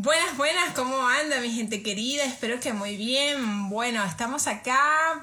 Buenas, buenas, ¿cómo anda mi gente querida? Espero que muy bien. Bueno, estamos acá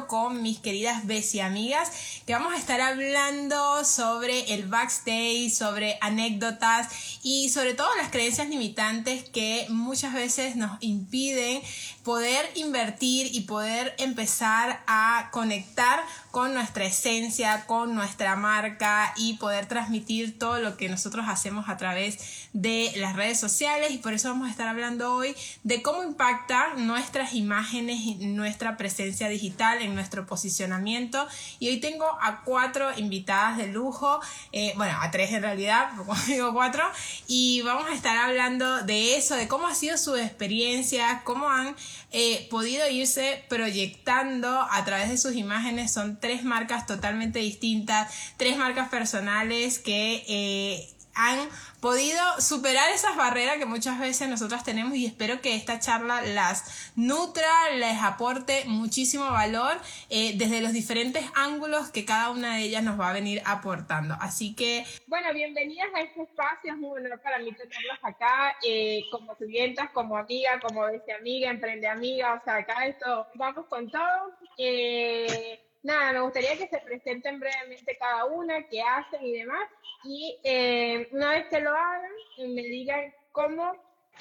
con mis queridas Bessie amigas que vamos a estar hablando sobre el backstage, sobre anécdotas y sobre todo las creencias limitantes que muchas veces nos impiden poder invertir y poder empezar a conectar con nuestra esencia, con nuestra marca y poder transmitir todo lo que nosotros hacemos a través de las redes sociales y por eso vamos a estar hablando hoy de cómo impacta nuestras imágenes y nuestra presencia digital en nuestro posicionamiento. Y hoy tengo a cuatro invitadas de lujo, eh, bueno, a tres en realidad, digo cuatro, y vamos a estar hablando de eso, de cómo ha sido su experiencia, cómo han eh, podido irse proyectando a través de sus imágenes. Son tres marcas totalmente distintas, tres marcas personales que eh, han podido superar esas barreras que muchas veces nosotros tenemos y espero que esta charla las nutra, les aporte muchísimo valor eh, desde los diferentes ángulos que cada una de ellas nos va a venir aportando. Así que... Bueno, bienvenidas a este espacio, es muy honor para mí tenerlas acá eh, como clientas, como amiga, como desde amiga, emprende amiga, o sea, acá esto, vamos con todo. Eh, nada, me gustaría que se presenten brevemente cada una, qué hacen y demás. Y eh, una vez que lo hagan, me digan cómo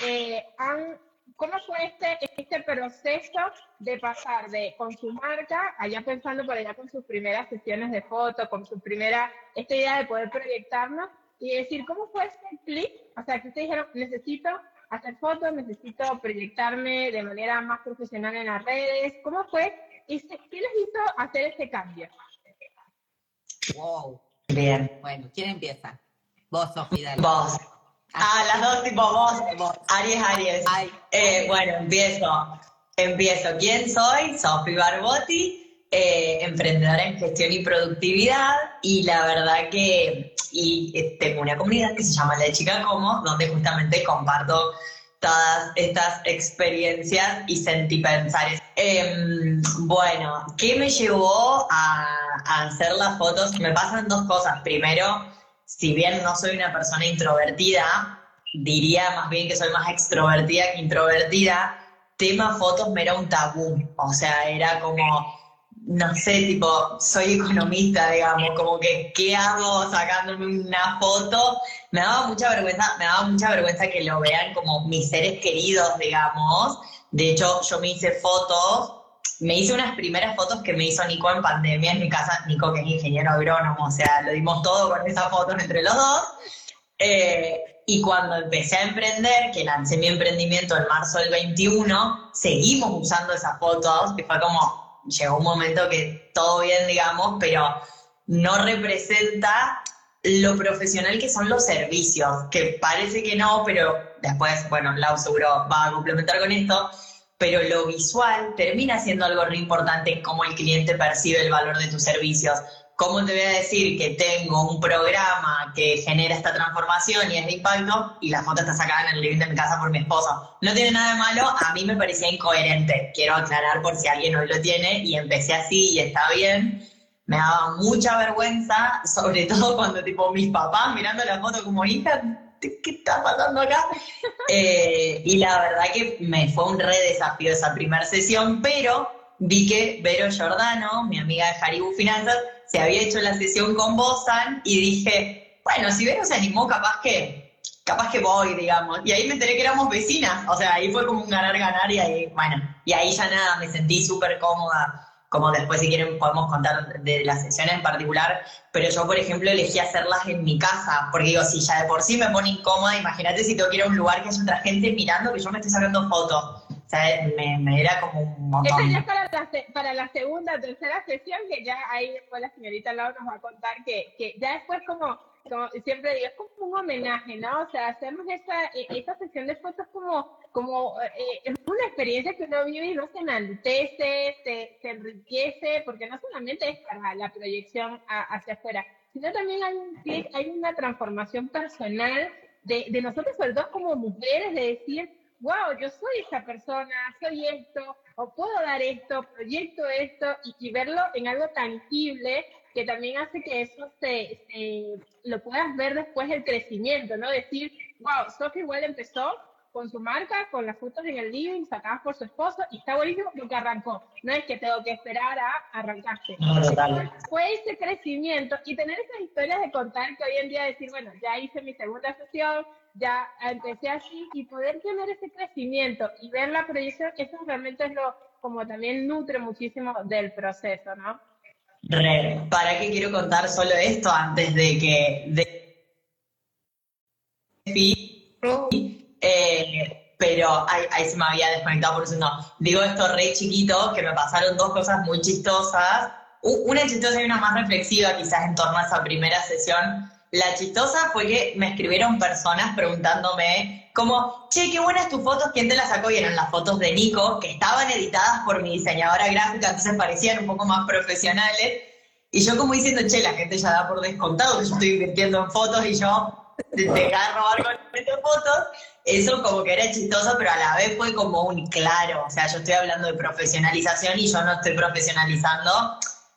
eh, han, cómo fue este, este proceso de pasar de con su marca, allá pensando por allá con sus primeras sesiones de fotos, con su primera, esta idea de poder proyectarnos y decir, ¿cómo fue este clic? O sea, que ustedes dijeron, necesito hacer fotos, necesito proyectarme de manera más profesional en las redes. ¿Cómo fue ¿qué les hizo hacer ese cambio? Wow. Bien. Bueno, ¿quién empieza? Vos, Sofía. Vos. Ah, las dos tipo vos. Aries, Aries. Eh, bueno, empiezo. Empiezo. ¿Quién soy? Sofi Barbotti, eh, emprendedora en gestión y productividad. Y la verdad que y, eh, tengo una comunidad que se llama La Chica Como, donde justamente comparto todas estas experiencias y sentipensares. Eh, bueno, ¿qué me llevó a, hacer las fotos? Me pasan dos cosas. Primero, si bien no soy una persona introvertida, diría más bien que soy más extrovertida que introvertida, tema fotos me era un tabú. O sea, era como no sé, tipo, soy economista, digamos, como que, ¿qué hago sacándome una foto? Me daba mucha vergüenza, me daba mucha vergüenza que lo vean como mis seres queridos, digamos. De hecho, yo me hice fotos, me hice unas primeras fotos que me hizo Nico en pandemia en mi casa, Nico que es ingeniero agrónomo, o sea, lo dimos todo con esas fotos entre los dos. Eh, y cuando empecé a emprender, que lancé mi emprendimiento en marzo del 21, seguimos usando esas fotos, que fue como, llegó un momento que todo bien, digamos, pero no representa lo profesional que son los servicios, que parece que no, pero después, bueno, Lau seguro va a complementar con esto, pero lo visual termina siendo algo re importante en cómo el cliente percibe el valor de tus servicios. ¿Cómo te voy a decir que tengo un programa que genera esta transformación y es de impacto y la foto está sacada en el living de mi casa por mi esposo? No tiene nada de malo, a mí me parecía incoherente. Quiero aclarar por si alguien hoy lo tiene y empecé así y está bien. Me daba mucha vergüenza, sobre todo cuando tipo mis papás mirando la foto como hija, ¿qué está pasando acá? Eh, y la verdad que me fue un re desafío esa primera sesión, pero vi que Vero Giordano, mi amiga de Haribu Finanzas, se había hecho la sesión con Bosan y dije, bueno, si Vero se animó, capaz que, capaz que voy, digamos. Y ahí me enteré que éramos vecinas, o sea, ahí fue como un ganar-ganar y ahí, bueno, y ahí ya nada, me sentí súper cómoda como después si quieren podemos contar de las sesiones en particular, pero yo por ejemplo elegí hacerlas en mi casa, porque digo, si ya de por sí me pone incómoda, imagínate si tengo que un lugar que hay otra gente mirando que yo me estoy sacando fotos. Sea, me, era como un montón. Esta ya es para la, para la segunda, tercera sesión, que ya ahí después la señorita Laura nos va a contar que, que ya después como como siempre digo, es como un homenaje, ¿no? O sea, hacemos esta, e, esta sesión de fotos como, como eh, es una experiencia que uno vive y no se enaltece, se, se enriquece, porque no solamente es para la proyección hacia afuera, sino también hay, un, hay una transformación personal de, de nosotros, sobre todo como mujeres, de decir, wow, yo soy esa persona, soy esto, o puedo dar esto, proyecto esto, y, y verlo en algo tangible que también hace que eso se, lo puedas ver después el crecimiento, ¿no? Decir, wow, Sophie igual empezó con su marca, con las fotos en el living, sacadas por su esposo, y está buenísimo porque arrancó. No es que tengo que esperar a arrancarse. No, total. Fue ese crecimiento y tener esas historias de contar que hoy en día decir, bueno, ya hice mi segunda sesión, ya empecé así, y poder tener ese crecimiento y ver la proyección, eso realmente es lo, como también nutre muchísimo del proceso, ¿no? Re, ¿para qué quiero contar solo esto antes de que... De... Eh, pero ahí, ahí se me había desconectado por eso no. Digo esto re chiquito, que me pasaron dos cosas muy chistosas. Una chistosa y una más reflexiva quizás en torno a esa primera sesión. La chistosa fue que me escribieron personas preguntándome como, che, qué buenas tus fotos, ¿quién te las sacó? Y eran las fotos de Nico, que estaban editadas por mi diseñadora gráfica, entonces parecían un poco más profesionales. Y yo como diciendo, che, la gente ya da por descontado que yo estoy invirtiendo en fotos y yo te robar con estas fotos. Eso como que era chistoso, pero a la vez fue como un claro. O sea, yo estoy hablando de profesionalización y yo no estoy profesionalizando.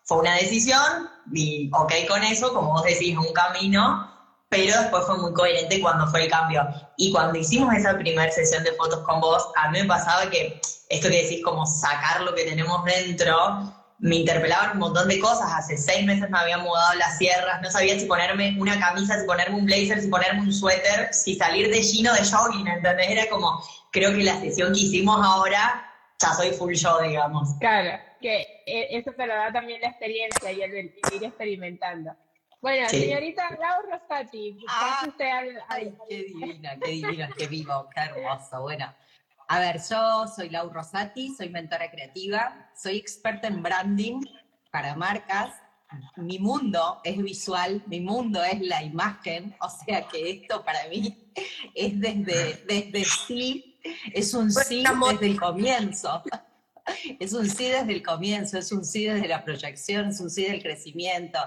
Fue una decisión y ok con eso, como vos decís, un camino, pero después fue muy coherente cuando fue el cambio. Y cuando hicimos esa primera sesión de fotos con vos, a mí me pasaba que esto que decís, como sacar lo que tenemos dentro, me interpelaban un montón de cosas. Hace seis meses me había mudado las sierras, no sabía si ponerme una camisa, si ponerme un blazer, si ponerme un suéter, si salir de jean o de jogging, ¿entendés? Era como, creo que la sesión que hicimos ahora, ya soy full yo, digamos. Claro, que eh, eso te lo da también la experiencia y el, el ir experimentando. Bueno, Sí. señorita Lau Rosati, Ah, usted al, al- Ay, qué divina, qué divina, qué vivo, qué hermoso. Bueno, a ver, yo soy Lau Rosati, soy mentora creativa, soy experta en branding para marcas. Mi mundo es visual, mi mundo es la imagen, o sea que esto para mí es desde, desde sí, es un sí desde el comienzo. Es un sí desde el comienzo, es un sí desde la proyección, es un sí del crecimiento.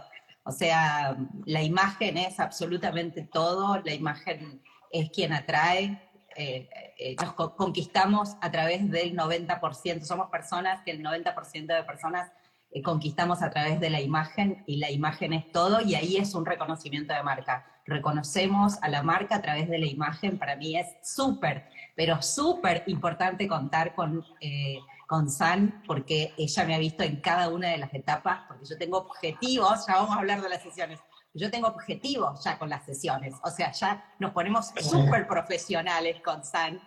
O sea, la imagen es absolutamente todo, la imagen es quien atrae, eh, eh, nos co- conquistamos a través del 90%, somos personas que el 90% de personas eh, conquistamos a través de la imagen y la imagen es todo y ahí es un reconocimiento de marca. Reconocemos a la marca a través de la imagen, para mí es súper, pero súper importante contar con, con San porque ella me ha visto en cada una de las etapas, porque yo tengo objetivos, ya vamos a hablar de las sesiones, yo tengo objetivos ya con las sesiones, o sea, ya nos ponemos súper profesionales con San,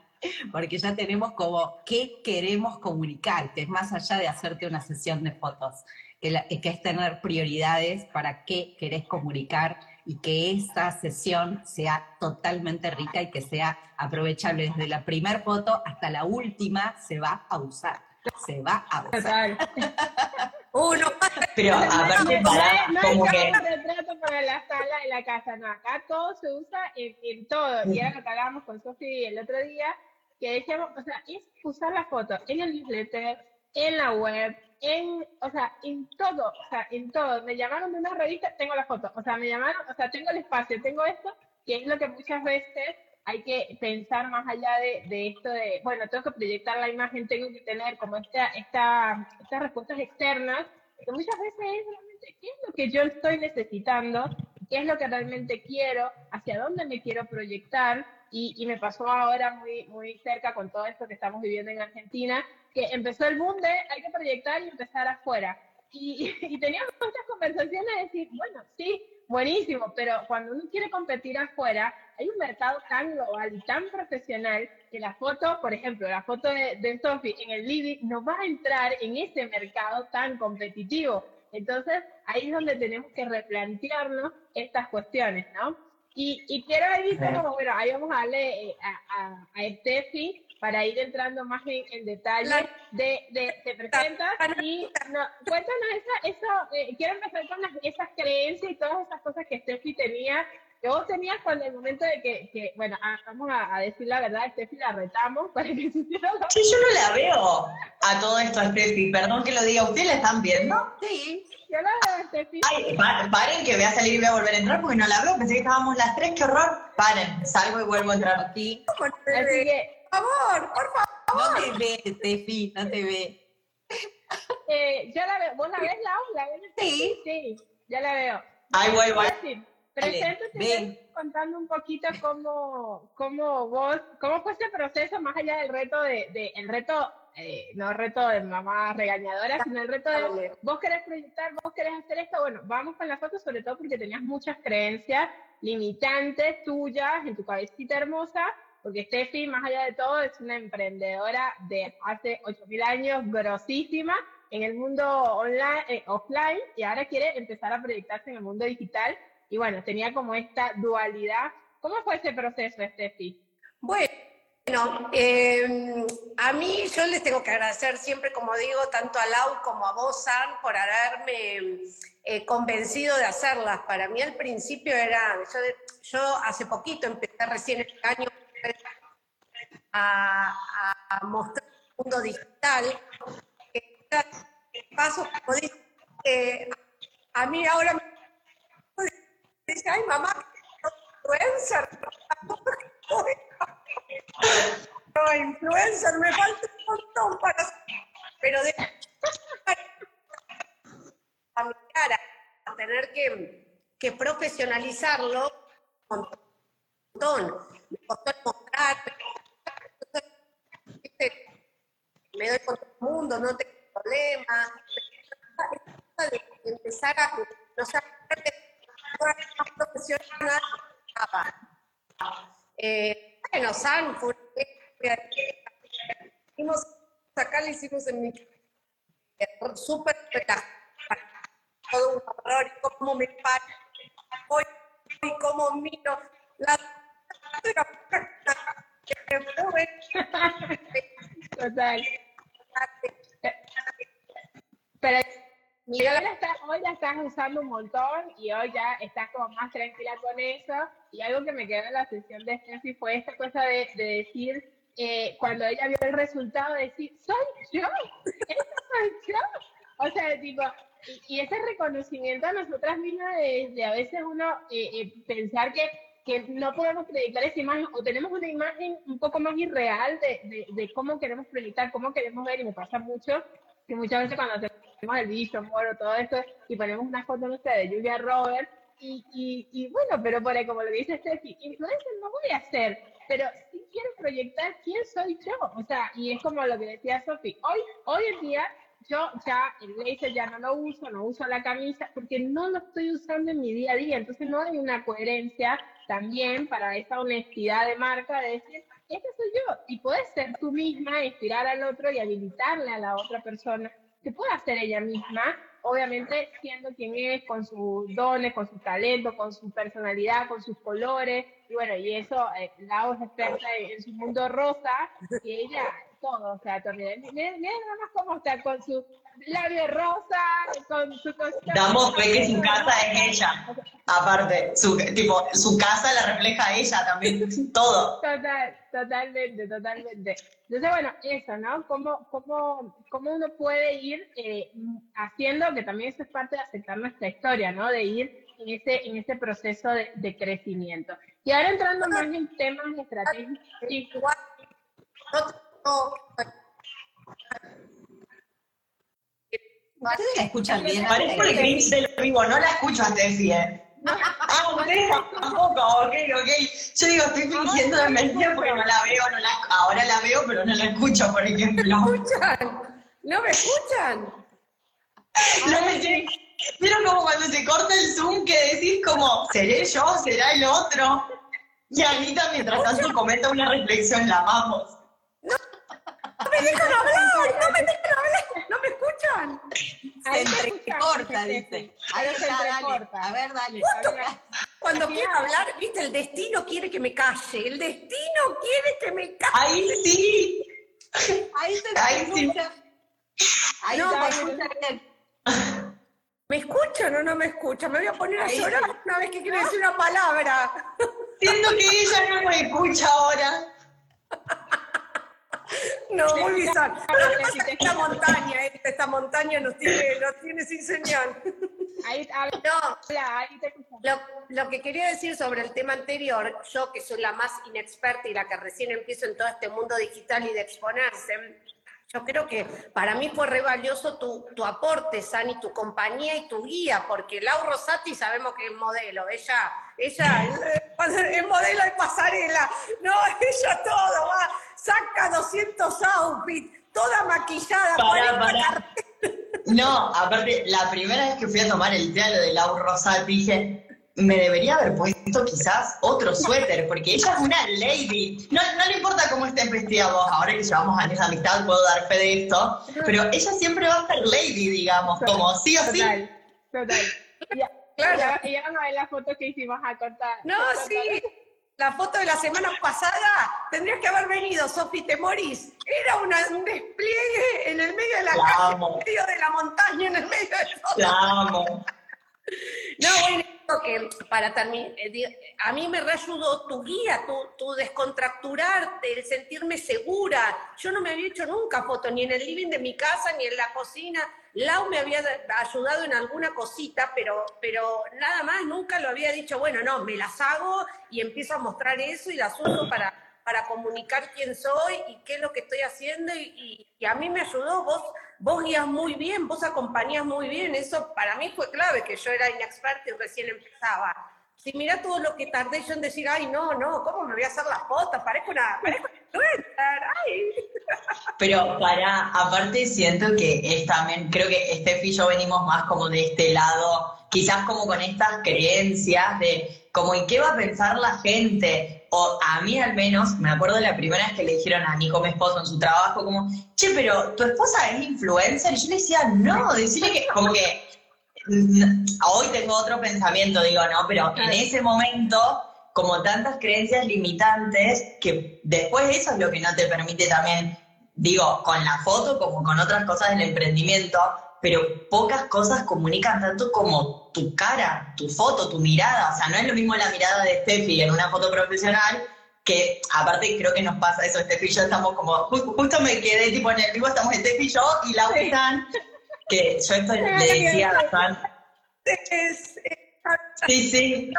porque ya tenemos como qué queremos comunicar, que es más allá de hacerte una sesión de fotos, que, la- que es tener prioridades para qué querés comunicar y que esa sesión sea totalmente rica y que sea aprovechable desde la primera foto hasta la última, se va a usar, se va a usar. Total. Uno. Pero aparte, No para, hay- no como que... cámara de retrato para la sala y la casa, no, acá todo se usa en, en todo. Y era lo que hablábamos con Sofi el otro día, que decíamos, o sea, es usar la foto en el newsletter, en la web, en, o sea, en todo, o sea, en todo. Me llamaron de una revista, tengo la foto, o sea, me llamaron, o sea, tengo el espacio, tengo esto, que es lo que muchas veces hay que pensar más allá de, de esto de, bueno, tengo que proyectar la imagen, tengo que tener como esta, esta, estas respuestas externas, que muchas veces es realmente qué es lo que yo estoy necesitando, qué es lo que realmente quiero, hacia dónde me quiero proyectar, y, y me pasó ahora muy, muy cerca con todo esto que estamos viviendo en Argentina, que empezó el boom de hay que proyectar y empezar afuera. Y, y teníamos muchas conversaciones de decir, bueno, sí, buenísimo, pero cuando uno quiere competir afuera, hay un mercado tan global y tan profesional que la foto, por ejemplo, la foto de, de Sophie en el living no va a entrar en ese mercado tan competitivo. Entonces, ahí es donde tenemos que replantearnos estas cuestiones, ¿no? Y, y quiero ahí, como, bueno, ahí vamos a darle eh, a, a, a Steffi para ir entrando más en, en detalle Claro. de, de te presentas y no, cuéntanos esa, eso, eh, quiero empezar con las, esas creencias y todas esas cosas que Steffi tenía, que vos tenías cuando el momento de que, que bueno, ah, vamos a, a decir la verdad, Steffi la retamos para que se hiciera la Sí, yo no la veo a todo esto, Steffi. Perdón que lo diga. ¿Ustedes la están viendo? Sí, yo la veo, Steffi. Ay, pa- paren que voy a salir y voy a volver a entrar porque no la veo. Pensé que estábamos las tres. ¡Qué horror! Paren, salgo y vuelvo a entrar. que, Por favor, por favor. No te ve, Tefi, no te ve. eh, yo la veo, ¿vos la ves, Lau? ¿La ves? Sí. Sí, ya la veo. Ay, voy, voy. Preséntate contando un poquito cómo, cómo vos, cómo fue ese proceso más allá del reto de, de el reto, eh, no reto de mamá regañadora, sino el reto de vos querés proyectar, vos querés hacer esto, bueno, vamos con la foto sobre todo porque tenías muchas creencias limitantes tuyas en tu cabecita hermosa, porque Steffi, más allá de todo, es una emprendedora de hace 8.000 años, grosísima, en el mundo online, eh, offline, y ahora quiere empezar a proyectarse en el mundo digital, y bueno, tenía como esta dualidad. ¿Cómo fue ese proceso, Steffi? Bueno, eh, a mí yo les tengo que agradecer siempre, como digo, tanto a Lau como a vos, San, por haberme eh, convencido de hacerlas. Para mí al principio era, yo, hace poquito empecé recién este año a, mostrar el mundo digital. Pasos, como a mí ahora me dice, ay mamá, influencer. No, influencer, me falta un montón para... Pero de... a mi cara, a tener que, que profesionalizarlo un montón. Me costó mostrar, me doy con todo el mundo, no tengo problema. De empezar a no profesional. Eh, bueno, San, fue, hicimos, acá hicimos en mi súper todo un horror, y cómo me y cómo miro, y hoy la, estás, hoy la estás usando un montón y hoy ya estás como más tranquila con eso. Y algo que me quedó en la sesión de Steffi fue esta cosa de, de decir, eh, cuando ella vio el resultado, de decir, soy yo, esta soy yo. O sea, digo, y, ese reconocimiento a nosotras mismas de, a veces uno eh, eh, pensar que, que no podemos proyectar esa imagen o tenemos una imagen un poco más irreal de, de, de cómo queremos proyectar, cómo queremos ver, y me pasa mucho que muchas veces cuando hacemos el bicho, moro, todo esto, y ponemos una foto nuestra de Julia Roberts, y, y, bueno, pero por ahí, como lo dice Steffi, influencer no voy a hacer, pero sí quiero proyectar quién soy yo, o sea, y es como lo que decía Sofi, hoy, hoy en día yo ya el blazer ya no lo uso, no uso la camisa, porque no lo estoy usando en mi día a día, entonces no hay una coherencia también para esa honestidad de marca de decir, esta soy yo. Y puedes ser tú misma, inspirar al otro y habilitarle a la otra persona que pueda ser ella misma, obviamente siendo quien es, con sus dones, con su talento, con su personalidad, con sus colores. Y bueno, y eso, eh, Lau es experta en, su mundo rosa, y ella, todo, o sea, también. Miren, nada más cómo está con su labio rosa, con su cosita. Damos fe que su casa es ella. Aparte, su, tipo, su casa la refleja ella también, todo. Total, totalmente, totalmente. Entonces, bueno, eso, ¿no? ¿Cómo, cómo, cómo uno puede ir eh, haciendo, que también eso es parte de aceptar nuestra historia, ¿no? De ir en ese, en ese proceso de, de crecimiento. Y ahora entrando más en temas estratégicos. Igual, ¿Ustedes la escuchan bien? Parece el cringe del vivo, no la escucho a Steffi, ¿eh? Ah, ustedes tampoco, ok, ok. Yo digo, estoy fingiendo demencia porque no la veo, no la, ahora la veo, pero no la escucho, por ejemplo. ¿No me escuchan? ¿No me escuchan? No me. Pero como cuando se corta el Zoom que decís como, ¿seré yo? ¿Será el otro? Y Anita mientras tanto comenta una reflexión, la amamos. ¡No me dejan hablar! ¡No me dejan hablar! ¡No me escuchan! Se entrecorta, dice. Ahí está, dale. A ver, dale. Cuando quiero hablar, viste, el destino quiere que me calle. El destino quiere que me calle. Ahí sí. Ahí se Ahí escucha. Ahí no, se escucha bien. ¿Me escuchan o no me escuchan? Me voy a poner a llorar una vez que quiero decir una palabra. Siento que ella no me escucha ahora. No, muy bizarro. Esta montaña, esta montaña nos tiene, nos tiene sin señal. Ahí, no, lo, lo, que quería decir sobre el tema anterior, yo que soy la más inexperta y la que recién empiezo en todo este mundo digital y de exponerse, yo creo que para mí fue re valioso tu, tu aporte, Sani, tu compañía y tu guía, porque Lau Rosati sabemos que es modelo, ella, ella es modelo de pasarela, no, ella todo, va, saca 200 outfits, toda maquillada. Para, para. No, aparte, la primera vez que fui a tomar el té de Lau Rosati, dije, me debería haber puesto quizás otro suéter, porque ella es una lady. No, no le importa cómo estén vestidos ahora que llevamos años de amistad, puedo dar fe de esto, pero ella siempre va a ser lady, digamos, como sí o sí. Total, total. Ya, claro. Y van a ver la foto que hicimos a cortar. No, sí. La foto de la semana pasada, tendrías que haber venido, Sofi Temoris. Era una, un despliegue en el medio de la, calle, en el medio de la montaña, en el medio de todo. La amo. No, bueno, que para terminar, eh, a mí me reayudó tu guía, tu, tu descontracturarte, el sentirme segura. Yo no me había hecho nunca foto, ni en el living de mi casa, ni en la cocina. Lau me había ayudado en alguna cosita, pero, pero nada más, nunca lo había dicho, bueno, no, me las hago y empiezo a mostrar eso y las uso para, para comunicar quién soy y qué es lo que estoy haciendo y, y a mí me ayudó, vos vos guías muy bien, vos acompañás muy bien, eso para mí fue clave, que yo era inexperta y recién empezaba. Si mira todo lo que tardé yo en decir, ay, no, no, ¿cómo me voy a hacer las fotos? Parezco una, parezco ay. Pero para, aparte siento que es también, creo que Steffi y yo venimos más como de este lado, quizás como con estas creencias de como, ¿y qué va a pensar la gente? O a mí al menos, me acuerdo de la primera vez que le dijeron a Nico, mi esposo, en su trabajo, como, che, pero tu esposa es influencer. Y yo le decía, no, decirle que, como que, hoy tengo otro pensamiento, digo, no, pero en ese momento, como tantas creencias limitantes, que después eso es lo que no te permite también, digo, con la foto como con otras cosas del emprendimiento, pero pocas cosas comunican tanto como tu cara, tu foto, tu mirada. O sea, no es lo mismo la mirada de Steffi en una foto profesional que, aparte, creo que nos pasa eso. Steffi y yo estamos como, justo me quedé tipo en el vivo, estamos Steffi y yo y la están, que yo esto le decía a San. Sí, sí.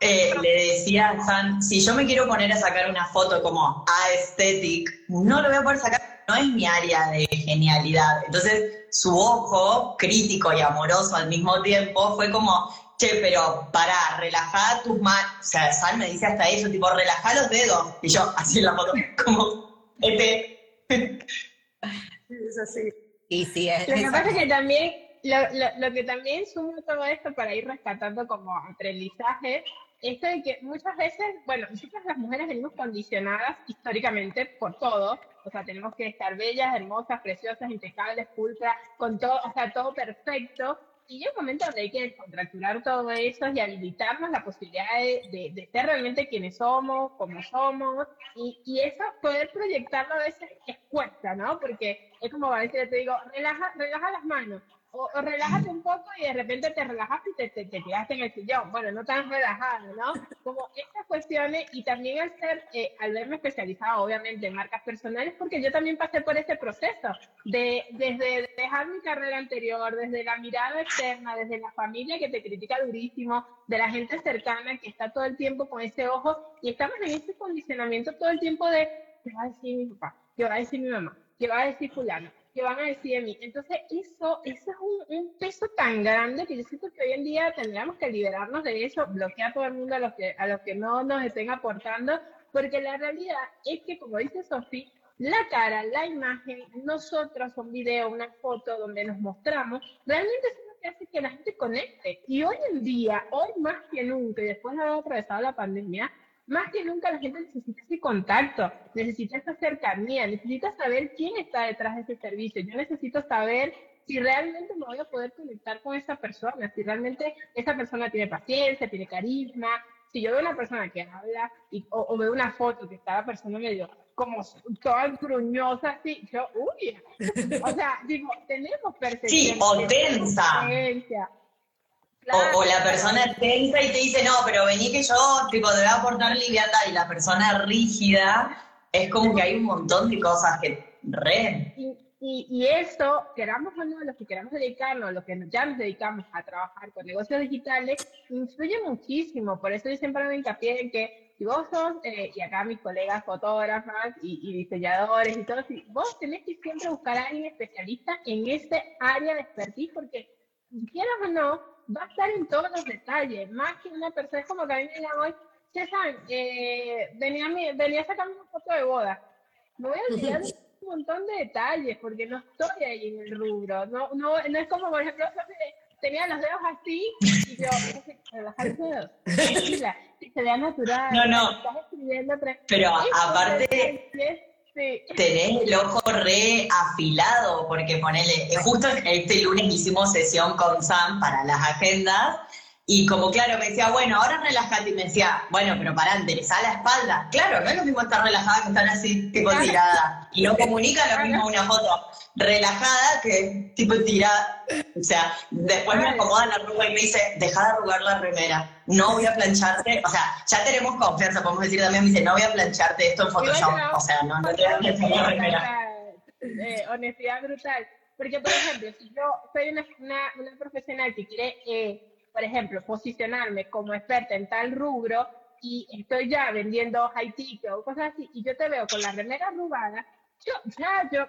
Eh, le decía a San, si yo me quiero poner a sacar una foto como aesthetic, no lo voy a poder sacar no es mi área de genialidad. Entonces, su ojo crítico y amoroso al mismo tiempo fue como, che, pero para, relajar tus manos. O sea, Sal me dice hasta eso, tipo, relaja los dedos. Y yo, así en la foto, como, este. Es así. Y sí, es, lo que pasa es que también, lo, lo, que también suma todo esto para ir rescatando como aprendizaje esto de que muchas veces, bueno, nosotras las mujeres venimos condicionadas históricamente por todo, o sea, tenemos que estar bellas, hermosas, preciosas, impecables, pulcras, con todo, o sea, todo perfecto, y llega un momento donde hay que contracturar todo eso y habilitarnos la posibilidad de, de, ser realmente quienes somos, como somos, y, y, eso poder proyectarlo a veces es cuesta, ¿no? Porque es como a veces te digo, relaja, relaja las manos, o, relájate un poco y de repente te relajaste y te, te, te, quedaste en el sillón. Bueno, no tan relajado, ¿no? Como estas cuestiones y también al ser, eh, al verme especializado obviamente en marcas personales, porque yo también pasé por ese proceso de desde dejar mi carrera anterior, desde la mirada externa, desde la familia que te critica durísimo, de la gente cercana que está todo el tiempo con ese ojo y estamos en ese condicionamiento todo el tiempo de ¿qué va a decir mi papá? ¿Qué va a decir mi mamá? ¿Qué va a decir fulano? ¿Qué van a decir de mí? Entonces, eso, eso es un, un, peso tan grande que yo siento que hoy en día tendríamos que liberarnos de eso, bloquear a todo el mundo a los que, a los que no nos estén aportando, porque la realidad es que, como dice Sofía, la cara, la imagen, nosotros, un video, una foto donde nos mostramos, realmente es lo que hace que la gente conecte. Y hoy en día, hoy más que nunca, y después de haber atravesado la pandemia, más que nunca la gente necesita ese contacto, necesita esa cercanía, necesita saber quién está detrás de ese servicio. Yo necesito saber si realmente me voy a poder conectar con esa persona, si realmente esa persona tiene paciencia, tiene carisma. Si yo veo una persona que habla y, o, veo una foto que está la persona medio como toda gruñosa, así, yo, uy, o sea, digo, tenemos percepción. Sí, o tensa. O, la persona tensa y te dice, no, pero vení que yo, tipo, te voy a aportar liviandad. Y la persona rígida, es como que hay un montón de cosas que re. Y, y, y esto, queramos o no, los que queramos dedicarnos, los que ya nos dedicamos a trabajar con negocios digitales, influye muchísimo. Por eso yo siempre me hincapié en que si vos sos, eh, y acá mis colegas fotógrafas y, diseñadores y todo, si vos tenés que siempre buscar a alguien especialista en ese área de expertise, porque quieras o no, va a estar en todos los detalles, más que una persona, es como que a mí me digan hoy, César, eh, venía, venía a sacarme una foto de boda, me voy a olvidar un montón de detalles, porque no estoy ahí en el rubro, no, no, no es como, por ejemplo, tenía los dedos así y yo, relajar los dedos, tranquila, se vea natural. No, no. Pero aparte, tenés el ojo re afilado, porque ponele, justo este lunes hicimos sesión con Sam para las agendas y como claro, me decía, bueno, ahora relájate. Y me decía, bueno, pero pará, enderezá la espalda. Claro, no es lo mismo estar relajada que estar así, tipo tirada. Y no comunica lo mismo una foto relajada que tipo tirada. O sea, después me acomoda la arruga y me dice, deja de arrugar la remera. No voy a plancharte. O sea, ya tenemos confianza, podemos decir también, me dice, no voy a plancharte esto en Photoshop. O sea, no, no te voy a planchar la remera. Eh, honestidad brutal. Porque, por ejemplo, si yo soy una, una, profesional que quiere... Eh, por ejemplo, posicionarme como experta en tal rubro y estoy ya vendiendo high ticket o cosas así, y yo te veo con la remera arrugada, yo, ya, yo,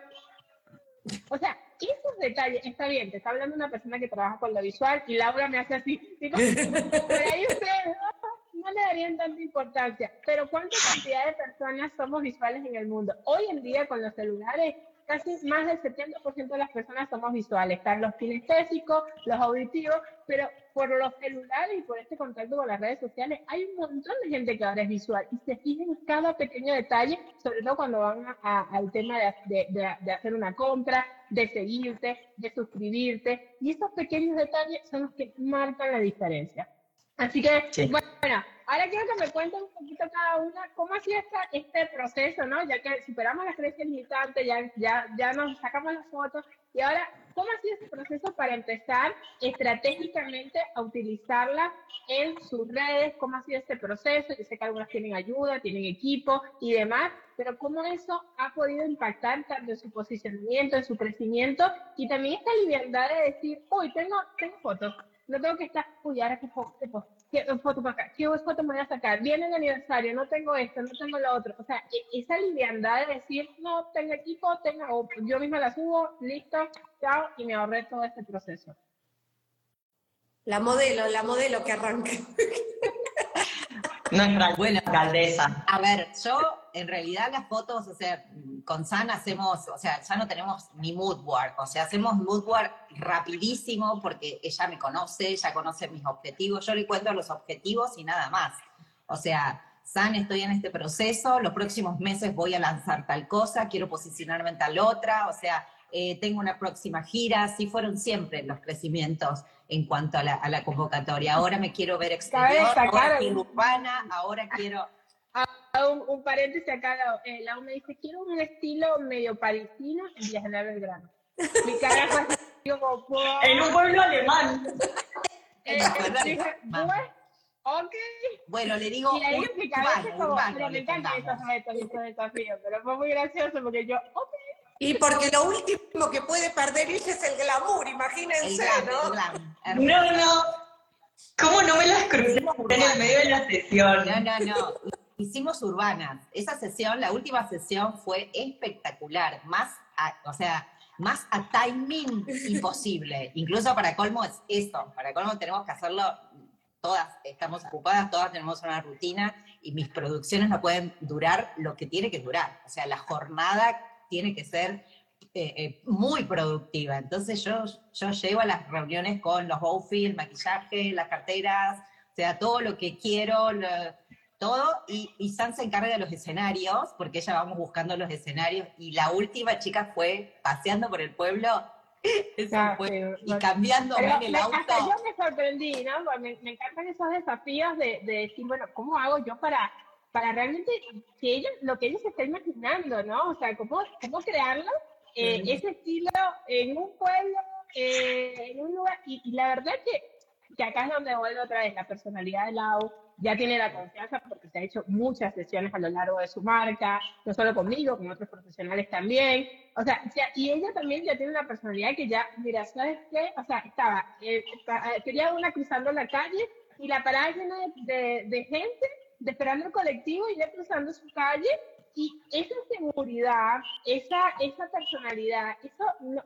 o sea, esos detalles, está bien, te está hablando una persona que trabaja con lo visual y Laura me hace así, digo, ahí ustedes no, no le darían tanta importancia, pero ¿cuánta cantidad de personas somos visuales en el mundo? Hoy en día con los celulares casi más del 70% de las personas somos visuales. Están los kinestésicos, los auditivos, pero por los celulares y por este contacto con las redes sociales, hay un montón de gente que ahora es visual y se fija en cada pequeño detalle, sobre todo cuando van al tema de, de, hacer una compra, de seguirte, de suscribirte. Y esos pequeños detalles son los que marcan la diferencia. Así que, bueno, ahora quiero que me cuenten un poquito cada una cómo ha sido este proceso, ¿no? Ya que superamos las creencias limitantes, ya, ya, ya nos sacamos las fotos, y ahora, ¿cómo ha sido este proceso para empezar estratégicamente a utilizarla en sus redes? ¿Cómo ha sido este proceso? Yo sé que algunas tienen ayuda, tienen equipo y demás, pero ¿cómo eso ha podido impactar tanto en su posicionamiento, en su crecimiento y también esta libertad de decir, uy, tengo, tengo fotos, no tengo que estar, uy, ahora qué foto, qué foto para acá, qué foto me voy a sacar, viene el aniversario, no tengo esto, no tengo lo otro. O sea, e, esa liviandad de decir, no, tengo equipo, tengo, o yo misma la subo, listo, chao, y me ahorré todo este proceso. La modelo, la modelo que arranque. Nuestra buena alcaldesa. A ver, yo en realidad las fotos, o sea, con San hacemos, o sea, ya no tenemos ni mood work, o sea, hacemos mood work rapidísimo porque ella me conoce, ella conoce mis objetivos, yo le cuento los objetivos y nada más. O sea, San, estoy en este proceso, los próximos meses voy a lanzar tal cosa, quiero posicionarme en tal otra, o sea, eh, tengo una próxima gira, así fueron siempre los crecimientos en cuanto a la, convocatoria. Ahora me quiero ver exterior, ahora quiero urbana, ahora quiero un, un, paréntesis acá, eh, Lau me dice, quiero un estilo medio parisino en Villa General Belgrano. Mi cara fue como, En un pueblo alemán. Eh, dije, bueno, ok. Bueno, le digo, y ahí mi cabeza como, pero me encantan esos retos y esos desafíos, pero fue muy gracioso porque yo, ok. Y porque lo último que puede perder ella es el glamour, imagínense, ¿no? No, no. ¿Cómo no me las crucé en el medio de la sesión? No, no, no hicimos urbanas. Esa sesión, la última sesión fue espectacular, más, o sea, más a timing imposible. Incluso para colmo es esto, para colmo tenemos que hacerlo, todas estamos ocupadas, todas tenemos una rutina y mis producciones no pueden durar lo que tiene que durar. O sea, la jornada tiene que ser eh, eh, muy productiva. Entonces yo, yo llevo a las reuniones con los outfits, el maquillaje, las carteras, o sea, todo lo que quiero, todo, y, y San se encarga de los escenarios, porque ella vamos buscando los escenarios, y la última chica fue paseando por el pueblo y cambiando en el auto. yo me sorprendí, ¿no? Me, me encantan esos desafíos de, de, decir, bueno, ¿cómo hago yo para, para realmente que ellos, lo que ellos se están imaginando, ¿no? O sea, ¿cómo, cómo crearlo? Eh, ese estilo en un pueblo, eh, en un lugar, y, y la verdad que, que acá es donde vuelve otra vez la personalidad de Lau, ya tiene la confianza porque se ha hecho muchas sesiones a lo largo de su marca, no solo conmigo, con otros profesionales también. O sea, y ella también ya tiene una personalidad que ya, mira, ¿sabes qué? O sea, estaba, eh, eh, quería una cruzando la calle y la parada llena de, de, gente esperando el colectivo y ya cruzando su calle y esa seguridad, esa, esa personalidad, eso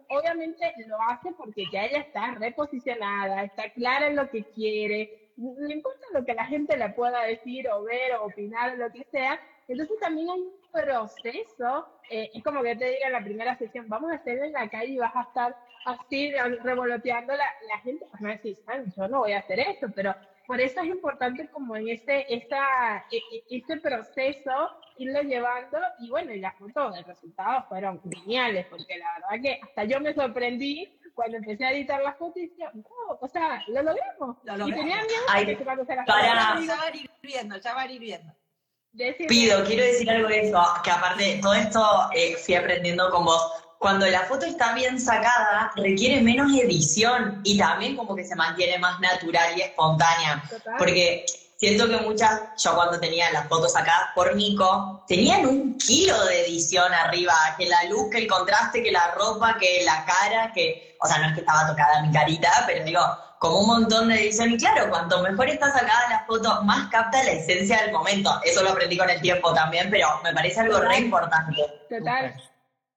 obviamente lo hace porque ya ella está reposicionada, está clara en lo que quiere, no importa lo que la gente le pueda decir o ver o opinar lo que sea. Entonces también hay un proceso, eh, es como que te diga en la primera sesión, vamos a estar en la calle y vas a estar así revoloteando la, la gente, pues no decir, yo no voy a hacer esto, pero por eso es importante como en este, esta, e, e, este proceso irlo llevando y bueno, y las fotos, los resultados fueron geniales, porque la verdad que hasta yo me sorprendí cuando empecé a editar las fotos y decía, o sea, lo logramos. y tenía miedo que cuando se las para... Ya van a ir viendo, ya van a ir viendo. Pido, quiero decir algo de eso, que aparte todo esto eh, fui aprendiendo con vos cuando la foto está bien sacada, requiere menos edición y también como que se mantiene más natural y espontánea. Porque siento que muchas, yo cuando tenía las fotos sacadas por Nico, tenían un kilo de edición arriba, que la luz, que el contraste, que la ropa, que la cara, que, o sea, no es que estaba tocada mi carita, pero digo, como un montón de edición. Y claro, cuanto mejor está sacada la foto, más capta la esencia del momento. Eso lo aprendí con el tiempo también, pero me parece algo re importante. Total.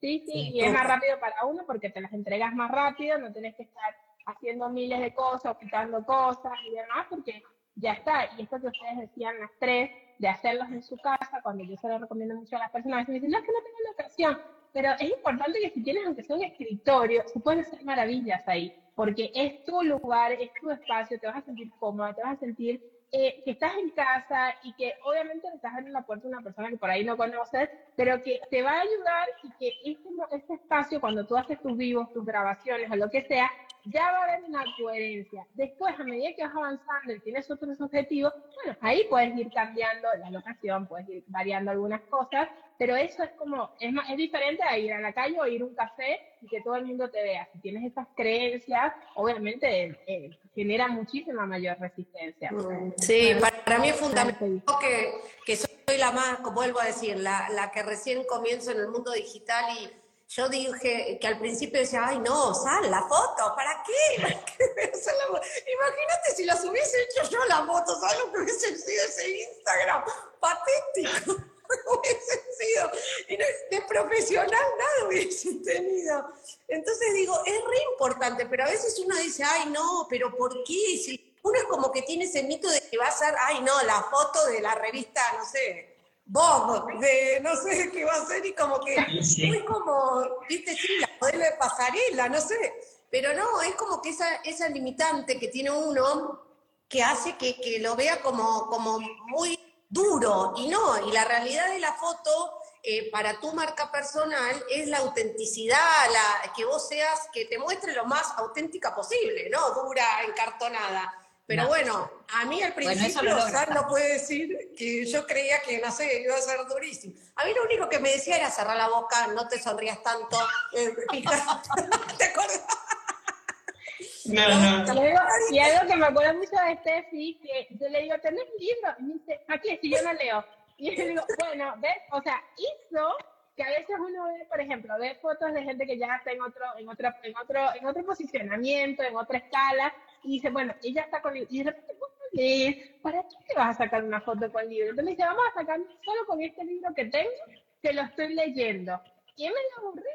Sí, sí, y es más rápido para uno porque te las entregas más rápido, no tienes que estar haciendo miles de cosas, quitando cosas y demás, porque ya está. Y esto que ustedes decían las tres, de hacerlos en su casa, cuando yo se lo recomiendo mucho a las personas, me dicen, no, es que no tengo la ocasión. Pero es importante que si tienes, aunque sea un escritorio, se pueden hacer maravillas ahí, porque es tu lugar, es tu espacio, te vas a sentir cómoda, te vas a sentir eh, que estás en casa y que obviamente estás abriendo la puerta a una persona que por ahí no conoces, pero que te va a ayudar y que este, este espacio, cuando tú haces tus vivos, tus grabaciones o lo que sea, ya va a haber una coherencia. Después, a medida que vas avanzando y tienes otros objetivos, bueno, ahí puedes ir cambiando la locación, puedes ir variando algunas cosas, pero eso es como, es, es diferente a ir a la calle o ir a un café y que todo el mundo te vea. Si tienes esas creencias, obviamente eh, genera muchísima mayor resistencia. Sí, para, mí es fundamental que, que soy la más, como vuelvo a decir, la, la que recién comienzo en el mundo digital y yo dije que al principio decía, ay no, sal la foto, ¿para qué? Imagínate si las hubiese hecho yo la foto, ¿sabes lo que hubiese sido ese Instagram? Patético. hubiese sido. de profesional nada hubiese tenido. Entonces digo, es re importante, pero a veces uno dice, ay no, pero ¿por qué? Si uno es como que tiene ese mito de que va a ser, ay no, la foto de la revista, no sé, vos, de no sé qué va a ser y como que es como, viste, sí, la modelo de pasarela, no sé, pero no, es como que esa, esa limitante que tiene uno que hace que, que lo vea como, como muy duro y no, y la realidad de la foto eh, para tu marca personal es la autenticidad, la, que vos seas, que te muestre lo más auténtica posible, no dura, encartonada. Pero bueno, a mí al principio bueno, no puede decir que yo creía que, no sé, iba a ser durísimo. A mí lo único que me decía era cerrar la boca, no te sonrías tanto. Eh, ¿Te acuerdas? No, no. Y algo que me acuerdo mucho de Steffi, que yo le digo, ¿tenés libro? Y me dice, aquí, si yo no leo. Y yo le digo, bueno, ¿ves? O sea, hizo que a veces uno ve, por ejemplo, ve fotos de gente que ya está en otro, en otro, en otro, en otro posicionamiento, en otra escala, y dice, bueno, ella está con el y de repente ¿para qué te vas a sacar una foto con libro? Entonces dice, vamos a sacar solo con este libro que tengo, que lo estoy leyendo. Y es medio aburrido,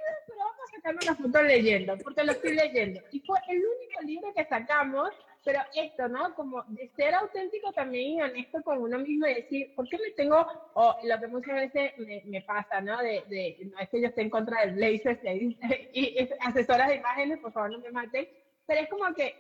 pero vamos a sacar una foto leyendo, porque lo estoy leyendo. Y fue el único libro que sacamos, pero esto, ¿no? Como de ser auténtico también y honesto con uno mismo y decir, ¿por qué me tengo, o lo que muchas veces me, me pasa, ¿no? De, de, no es que yo esté en contra del blazer y, asesoras de imágenes, por favor no me maten, pero es como que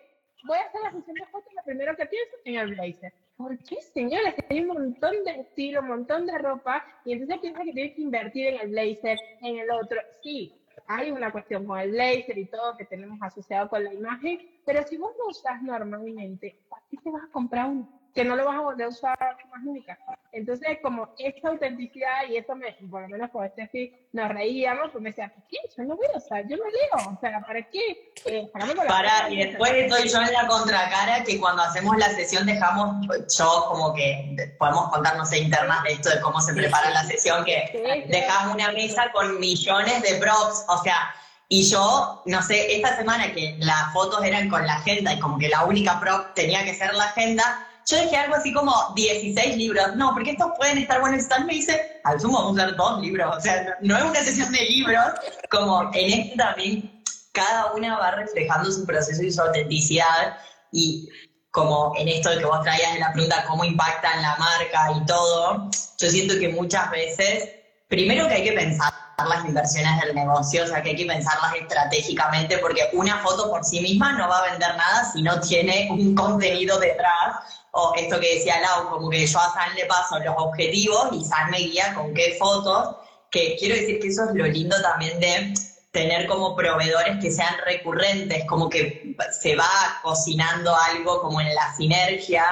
voy a hacer la sesión de fotos, lo primero que pienso en el blazer. ¿Por qué, señores? Hay un montón de estilo, un montón de ropa, y entonces piensa que tienes que invertir en el blazer, en el otro. Sí, hay una cuestión con el blazer y todo que tenemos asociado con la imagen, pero si vos lo usas normalmente, ¿para qué te vas a comprar uno? Que no lo vas a volver a usar más nunca. Entonces, como esta autenticidad, y eso me, por lo menos con este sí, nos reíamos, pues me decía, ¿qué? Yo no voy a usar, yo no leo, o sea, ¿para qué? Eh, para, y después estoy yo en la contracara que cuando hacemos la sesión dejamos, yo como que podemos contar, no sé, internas de esto de cómo se prepara la sesión, que dejamos una mesa con millones de props, o sea, y yo, no sé, esta semana que las fotos eran con la agenda y como que la única prop tenía que ser la agenda, yo dejé algo así como 16 libros. No, porque estos pueden estar buenos. Stan me dice, al sumo vamos a usar dos libros. O sea, no, es una sesión de libros. Como en este también, cada una va reflejando su proceso y su autenticidad. Y como en esto de que vos traías en la pregunta, cómo impacta en la marca y todo, yo siento que muchas veces, primero que hay que pensar las inversiones del negocio, o sea que hay que pensarlas estratégicamente porque una foto por sí misma no va a vender nada si no tiene un contenido detrás o esto que decía Lau, como que yo a San le paso los objetivos y San me guía con qué fotos, que quiero decir que eso es lo lindo también de tener como proveedores que sean recurrentes, como que se va cocinando algo como en la sinergia,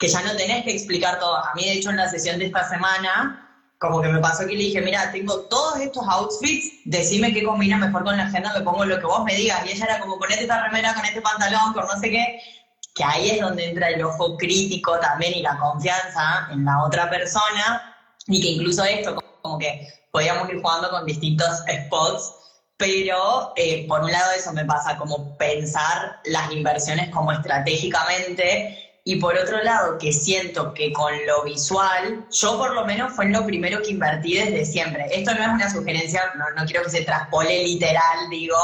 que ya no tenés que explicar todo. A mí, de hecho, en la sesión de esta semana, como que me pasó que le dije, mira, tengo todos estos outfits, decime qué combina mejor con la agenda, me pongo lo que vos me digas. Y ella era como, ponete esta remera con este pantalón, con no sé qué. Que ahí es donde entra el ojo crítico también y la confianza en la otra persona. Y que incluso esto, como que podíamos ir jugando con distintos spots. Pero eh, por un lado eso me pasa como pensar las inversiones como estratégicamente y por otro lado, que siento que con lo visual, yo por lo menos fue lo primero que invertí desde siempre. Esto no es una sugerencia, no, no quiero que se traspole literal, digo,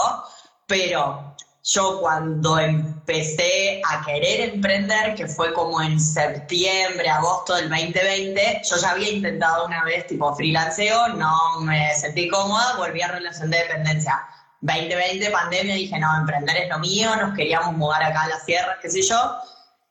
pero yo cuando empecé a querer emprender, que fue como en septiembre, agosto del 2020, yo ya había intentado una vez tipo freelanceo, no me sentí cómoda, volví a relación de dependencia. 2020, pandemia, dije, no, emprender es lo mío, nos queríamos mudar acá a las sierras, qué sé yo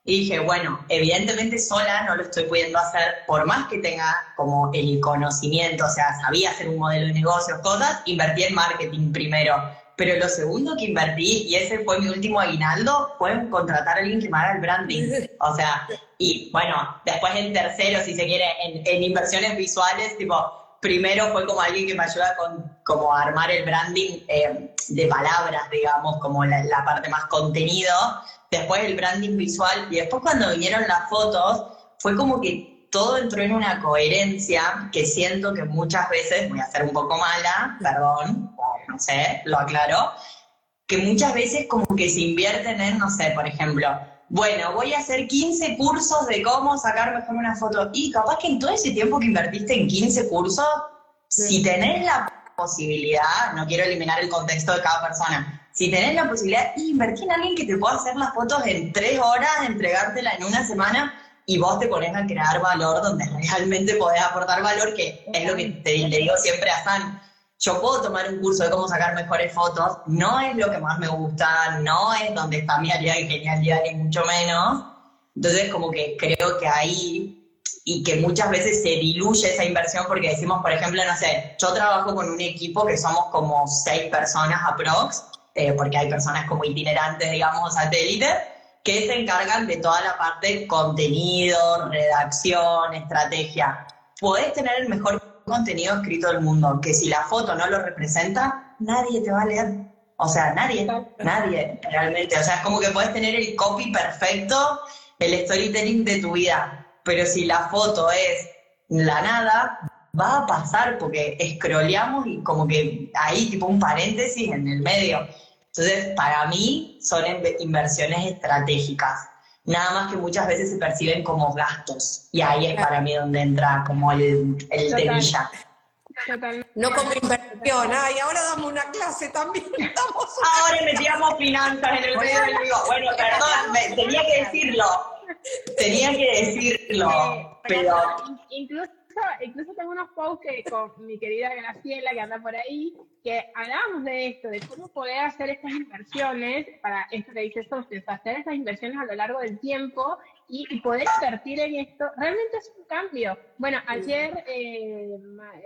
y dije, bueno, evidentemente sola no lo estoy pudiendo hacer, por más que tenga como el conocimiento, o sea, sabía hacer un modelo de negocios, cosas, invertí en marketing primero. Pero lo segundo que invertí, y ese fue mi último aguinaldo, fue contratar a alguien que me haga el branding. O sea, y bueno, después en tercero, si se quiere, en, inversiones visuales, tipo, primero fue como alguien que me ayuda con como armar el branding eh, de palabras, digamos, como la, la, parte más contenido, después el branding visual y después cuando vinieron las fotos, fue como que todo entró en una coherencia que siento que muchas veces, voy a ser un poco mala, perdón, no sé, lo aclaro, que muchas veces como que se invierten en, no sé, por ejemplo, bueno, voy a hacer 15 cursos de cómo sacar mejor una foto. Y capaz que en todo ese tiempo que invertiste en 15 cursos, si tenés la posibilidad, no quiero eliminar el contexto de cada persona, si tenés la posibilidad, invertir en alguien que te pueda hacer las fotos en tres horas, entregártela en una semana y vos te pones a crear valor donde realmente podés aportar valor, que es lo que te, le digo siempre a San. Yo puedo tomar un curso de cómo sacar mejores fotos, no es lo que más me gusta, no es donde está mi área de genialidad, ni mucho menos. Entonces, como que creo que ahí y que muchas veces se diluye esa inversión porque decimos, por ejemplo, no sé, yo trabajo con un equipo que somos como seis personas aprox eh, porque hay personas como itinerantes, digamos, satélites, que se encargan de toda la parte contenido, redacción, estrategia. Podés tener el mejor contenido escrito del mundo, que si la foto no lo representa, nadie te va a leer. O sea, nadie, nadie realmente. O sea, es como que puedes tener el copy perfecto, el storytelling de tu vida, pero si la foto es la nada, va a pasar porque escroleamos y como que hay tipo un paréntesis en el medio. Entonces, para mí son inversiones estratégicas, nada más que muchas veces se perciben como gastos. Y ahí es para mí donde entra como el, el temilla. No como inversión, y ahora damos una clase también. Ahora metíamos finanzas en el medio del. Bueno, perdón, tenía que decirlo. Tenía que decirlo. Pero. Incluso incluso tengo unos posts con mi querida Graciela que anda por ahí, que hablábamos de esto, de cómo poder hacer estas inversiones, para esto que dice Sostens, hacer estas inversiones a lo largo del tiempo y, poder invertir en esto, realmente es un cambio. Bueno, ayer eh,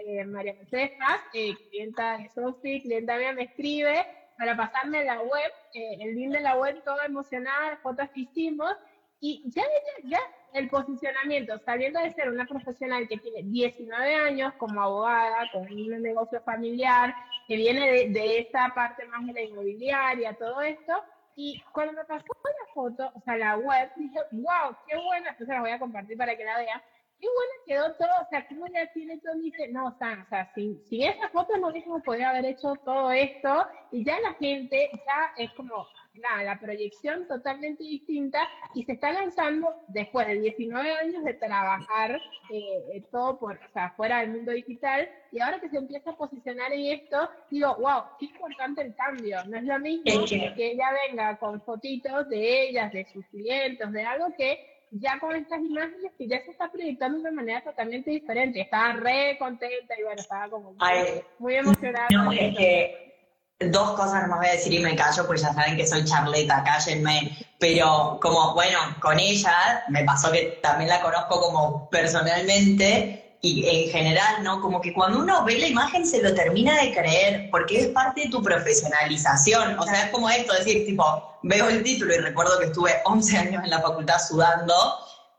eh, María Mercedes Paz, eh, clienta de Sofi, clienta mía, me escribe para pasarme la web, el link de la web, todo emocionada, fotos que hicimos, y ya, ya, ya el posicionamiento, saliendo de ser una profesional que tiene 19 años como abogada, con un negocio familiar, que viene de, de esta parte más de la inmobiliaria, todo esto, y cuando me pasó la foto, o sea, la web, dije, wow, qué buena, entonces la voy a compartir para que la vean, qué buena quedó todo, o sea, cómo ya tiene todo, dice, no, sea, o sea sin, sin esa foto no mismo podría haber hecho todo esto, y ya la gente ya es como, nada, la proyección totalmente distinta y se está lanzando después de 19 años de trabajar eh, todo por, o sea, fuera del mundo digital y ahora que se empieza a posicionar en esto, digo, wow, qué importante el cambio. No es lo mismo que ella venga con fotitos de ellas, de sus clientes, de algo que ya con estas imágenes que ya se está proyectando de una manera totalmente diferente. Estaba re contenta y bueno, estaba como muy, emocionada. No, es que dos cosas más voy a decir y me callo, pues ya saben que soy charleta, cállenme. Pero como, bueno, con ella me pasó que también la conozco como personalmente y en general, ¿no? Como que cuando uno ve la imagen se lo termina de creer, porque es parte de tu profesionalización. O sea, es como esto, decir, tipo, veo el título y recuerdo que estuve 11 años en la facultad sudando.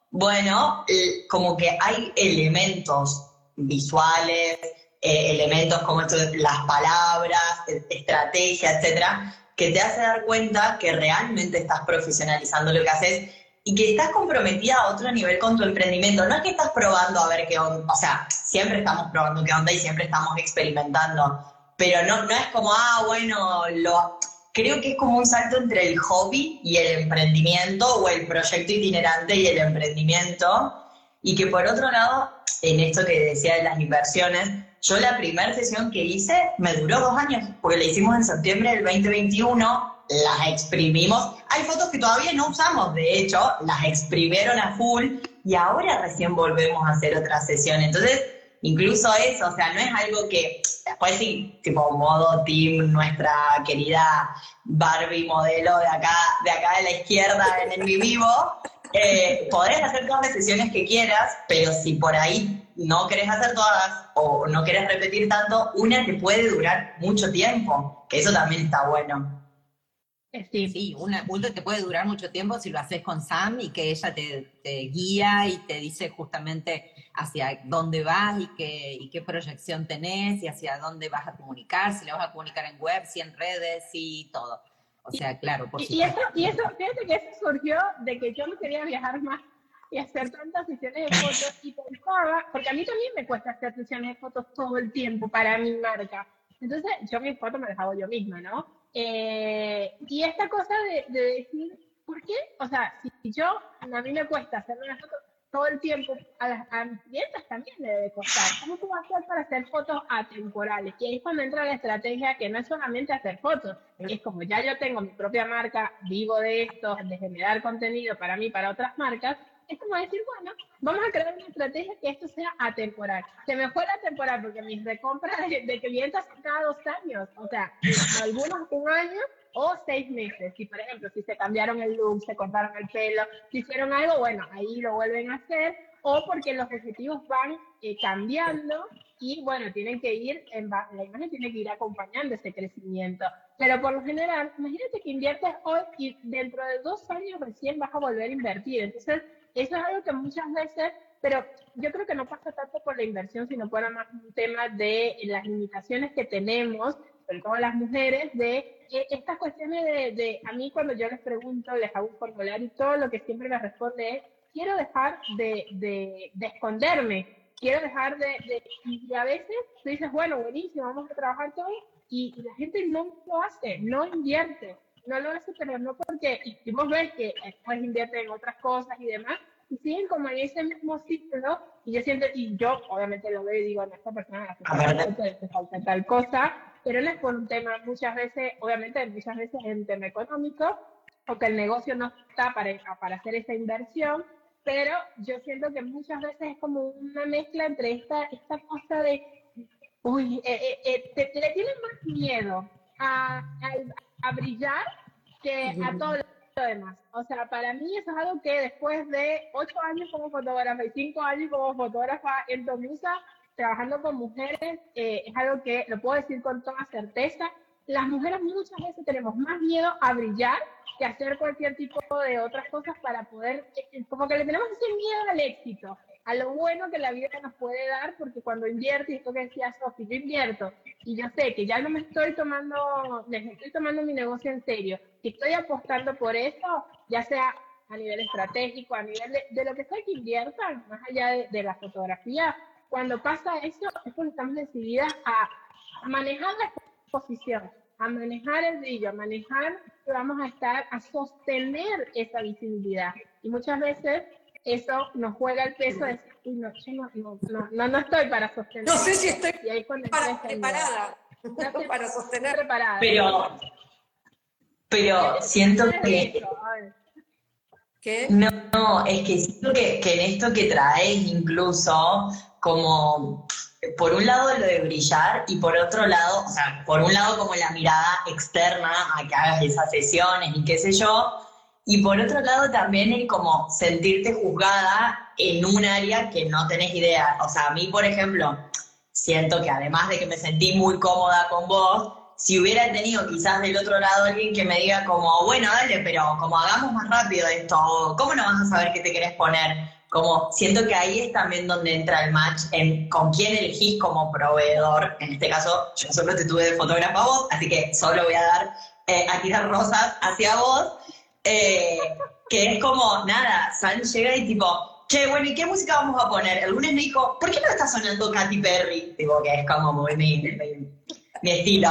Bueno, como que hay elementos visuales, eh, elementos como esto, las palabras, e, estrategia, etcétera, que te hace dar cuenta que realmente estás profesionalizando lo que haces y que estás comprometida a otro nivel con tu emprendimiento. No es que estás probando a ver qué onda, o sea, siempre estamos probando qué onda y siempre estamos experimentando, pero no, no es como, ah, bueno, lo, creo que es como un salto entre el hobby y el emprendimiento o el proyecto itinerante y el emprendimiento. Y que por otro lado, en esto que decía de las inversiones, yo la primera sesión que hice me duró dos años, porque la hicimos en septiembre del 2021 las exprimimos. Hay fotos que todavía no usamos, de hecho, las exprimieron a full y ahora recién volvemos a hacer otra sesión. Entonces, incluso eso, o sea, no es algo que, después sí, tipo modo team, nuestra querida Barbie modelo de acá, de acá de la izquierda en el vivo, eh, podrás hacer todas las sesiones que quieras, pero si por ahí no querés hacer todas o no querés repetir tanto, una te puede durar mucho tiempo, que eso también está bueno. Sí, sí una, te puede durar mucho tiempo si lo haces con Sam y que ella te, guía y te dice justamente hacia dónde vas y qué, proyección tenés y hacia dónde vas a comunicar, si le vas a comunicar en web, si en redes, y todo. O sea, claro, por y, eso, y eso, fíjate que eso surgió de que yo no quería viajar más y hacer tantas sesiones de fotos y pensaba, porque a mí también me cuesta hacer sesiones de fotos todo el tiempo para mi marca. Entonces, yo mis fotos me las hago yo misma, ¿no? Eh, y esta cosa de, decir, ¿por qué? O sea, si yo, a mí me cuesta hacer una foto todo el tiempo, a las a también le debe costar. ¿Cómo tú vas a hacer para hacer fotos atemporales? Y ahí es cuando entra la estrategia que no es solamente hacer fotos, es como ya yo tengo mi propia marca, vivo de esto, de generar contenido para mí, para otras marcas, es como decir, bueno, vamos a crear una estrategia que esto sea atemporal. Se me fue la temporal porque mis recompras de, de clientes son cada dos años, o sea, algunos un año o seis meses. Si, por ejemplo, si se cambiaron el look, se cortaron el pelo, si hicieron algo, bueno, ahí lo vuelven a hacer, o porque los objetivos van eh, cambiando y, bueno, tienen que ir, en, la imagen tiene que ir acompañando ese crecimiento. Pero por lo general, imagínate que inviertes hoy y dentro de dos años recién vas a volver a invertir. Entonces, eso es algo que muchas veces, pero yo creo que no pasa tanto por la inversión, sino por más un tema de las limitaciones que tenemos, sobre todo las mujeres, de estas cuestiones de, a mí cuando yo les pregunto, les hago un formulario y todo lo que siempre me responde es, quiero dejar de, de, esconderme, quiero dejar de, y a veces tú dices, bueno, buenísimo, vamos a trabajar todo, y, la gente no lo hace, no invierte no lo hace, pero no porque hicimos ver que después invierte en otras cosas y demás, y siguen como en ese mismo ciclo, y yo siento, y yo obviamente lo veo y digo, a esta persona le falta tal cosa, pero no es por un tema, muchas veces, obviamente muchas veces es un tema económico, porque el negocio no está para, para hacer esa inversión, pero yo siento que muchas veces es como una mezcla entre esta, esta cosa de, uy, eh, eh, eh te, le tienen más miedo a, a brillar que a todo lo demás. O sea, para mí eso es algo que después de ocho años como fotógrafa y cinco años como fotógrafa en Domusa, trabajando con mujeres, eh, es algo que lo puedo decir con toda certeza. Las mujeres muchas veces tenemos más miedo a brillar que a hacer cualquier tipo de otras cosas para poder, eh, como que le tenemos ese miedo al éxito a lo bueno que la vida nos puede dar, porque cuando invierto, y esto que decía Sofi, yo invierto y yo sé que ya no me estoy tomando, me estoy tomando mi negocio en serio, y estoy apostando por eso, ya sea a nivel estratégico, a nivel de, lo que sea que inviertan, más allá de, la fotografía, cuando pasa eso es porque estamos decididas a manejar la exposición. a manejar el brillo, a manejar que vamos a estar, a sostener esa visibilidad. Y muchas veces eso nos juega el peso de decir, no, yo no, no, no, no, estoy para sostener. No sé si estoy y ahí para- preparada No estoy para sostener. preparada. Pero, pero siento que. ¿Qué? No, no, es que siento que, que en esto que traes incluso como por un lado lo de brillar y por otro lado, o sea, por un lado como la mirada externa a que hagas esas sesiones y qué sé yo, y por otro lado también el como sentirte juzgada en un área que no tenés idea. O sea, a mí, por ejemplo, siento que además de que me sentí muy cómoda con vos, si hubiera tenido quizás del otro lado alguien que me diga como, bueno, dale, pero como hagamos más rápido esto, o ¿cómo no vas a saber qué te querés poner? Como siento que ahí es también donde entra el match en con quién elegís como proveedor. En este caso, yo solo te tuve de fotógrafa a vos, así que solo voy a dar eh, a tirar rosas hacia vos. Eh, que es como, nada, San llega y tipo, che, bueno, ¿y qué música vamos a poner? El lunes me dijo, ¿por qué no está sonando Katy Perry? Tipo, que es como muy mi, estilo.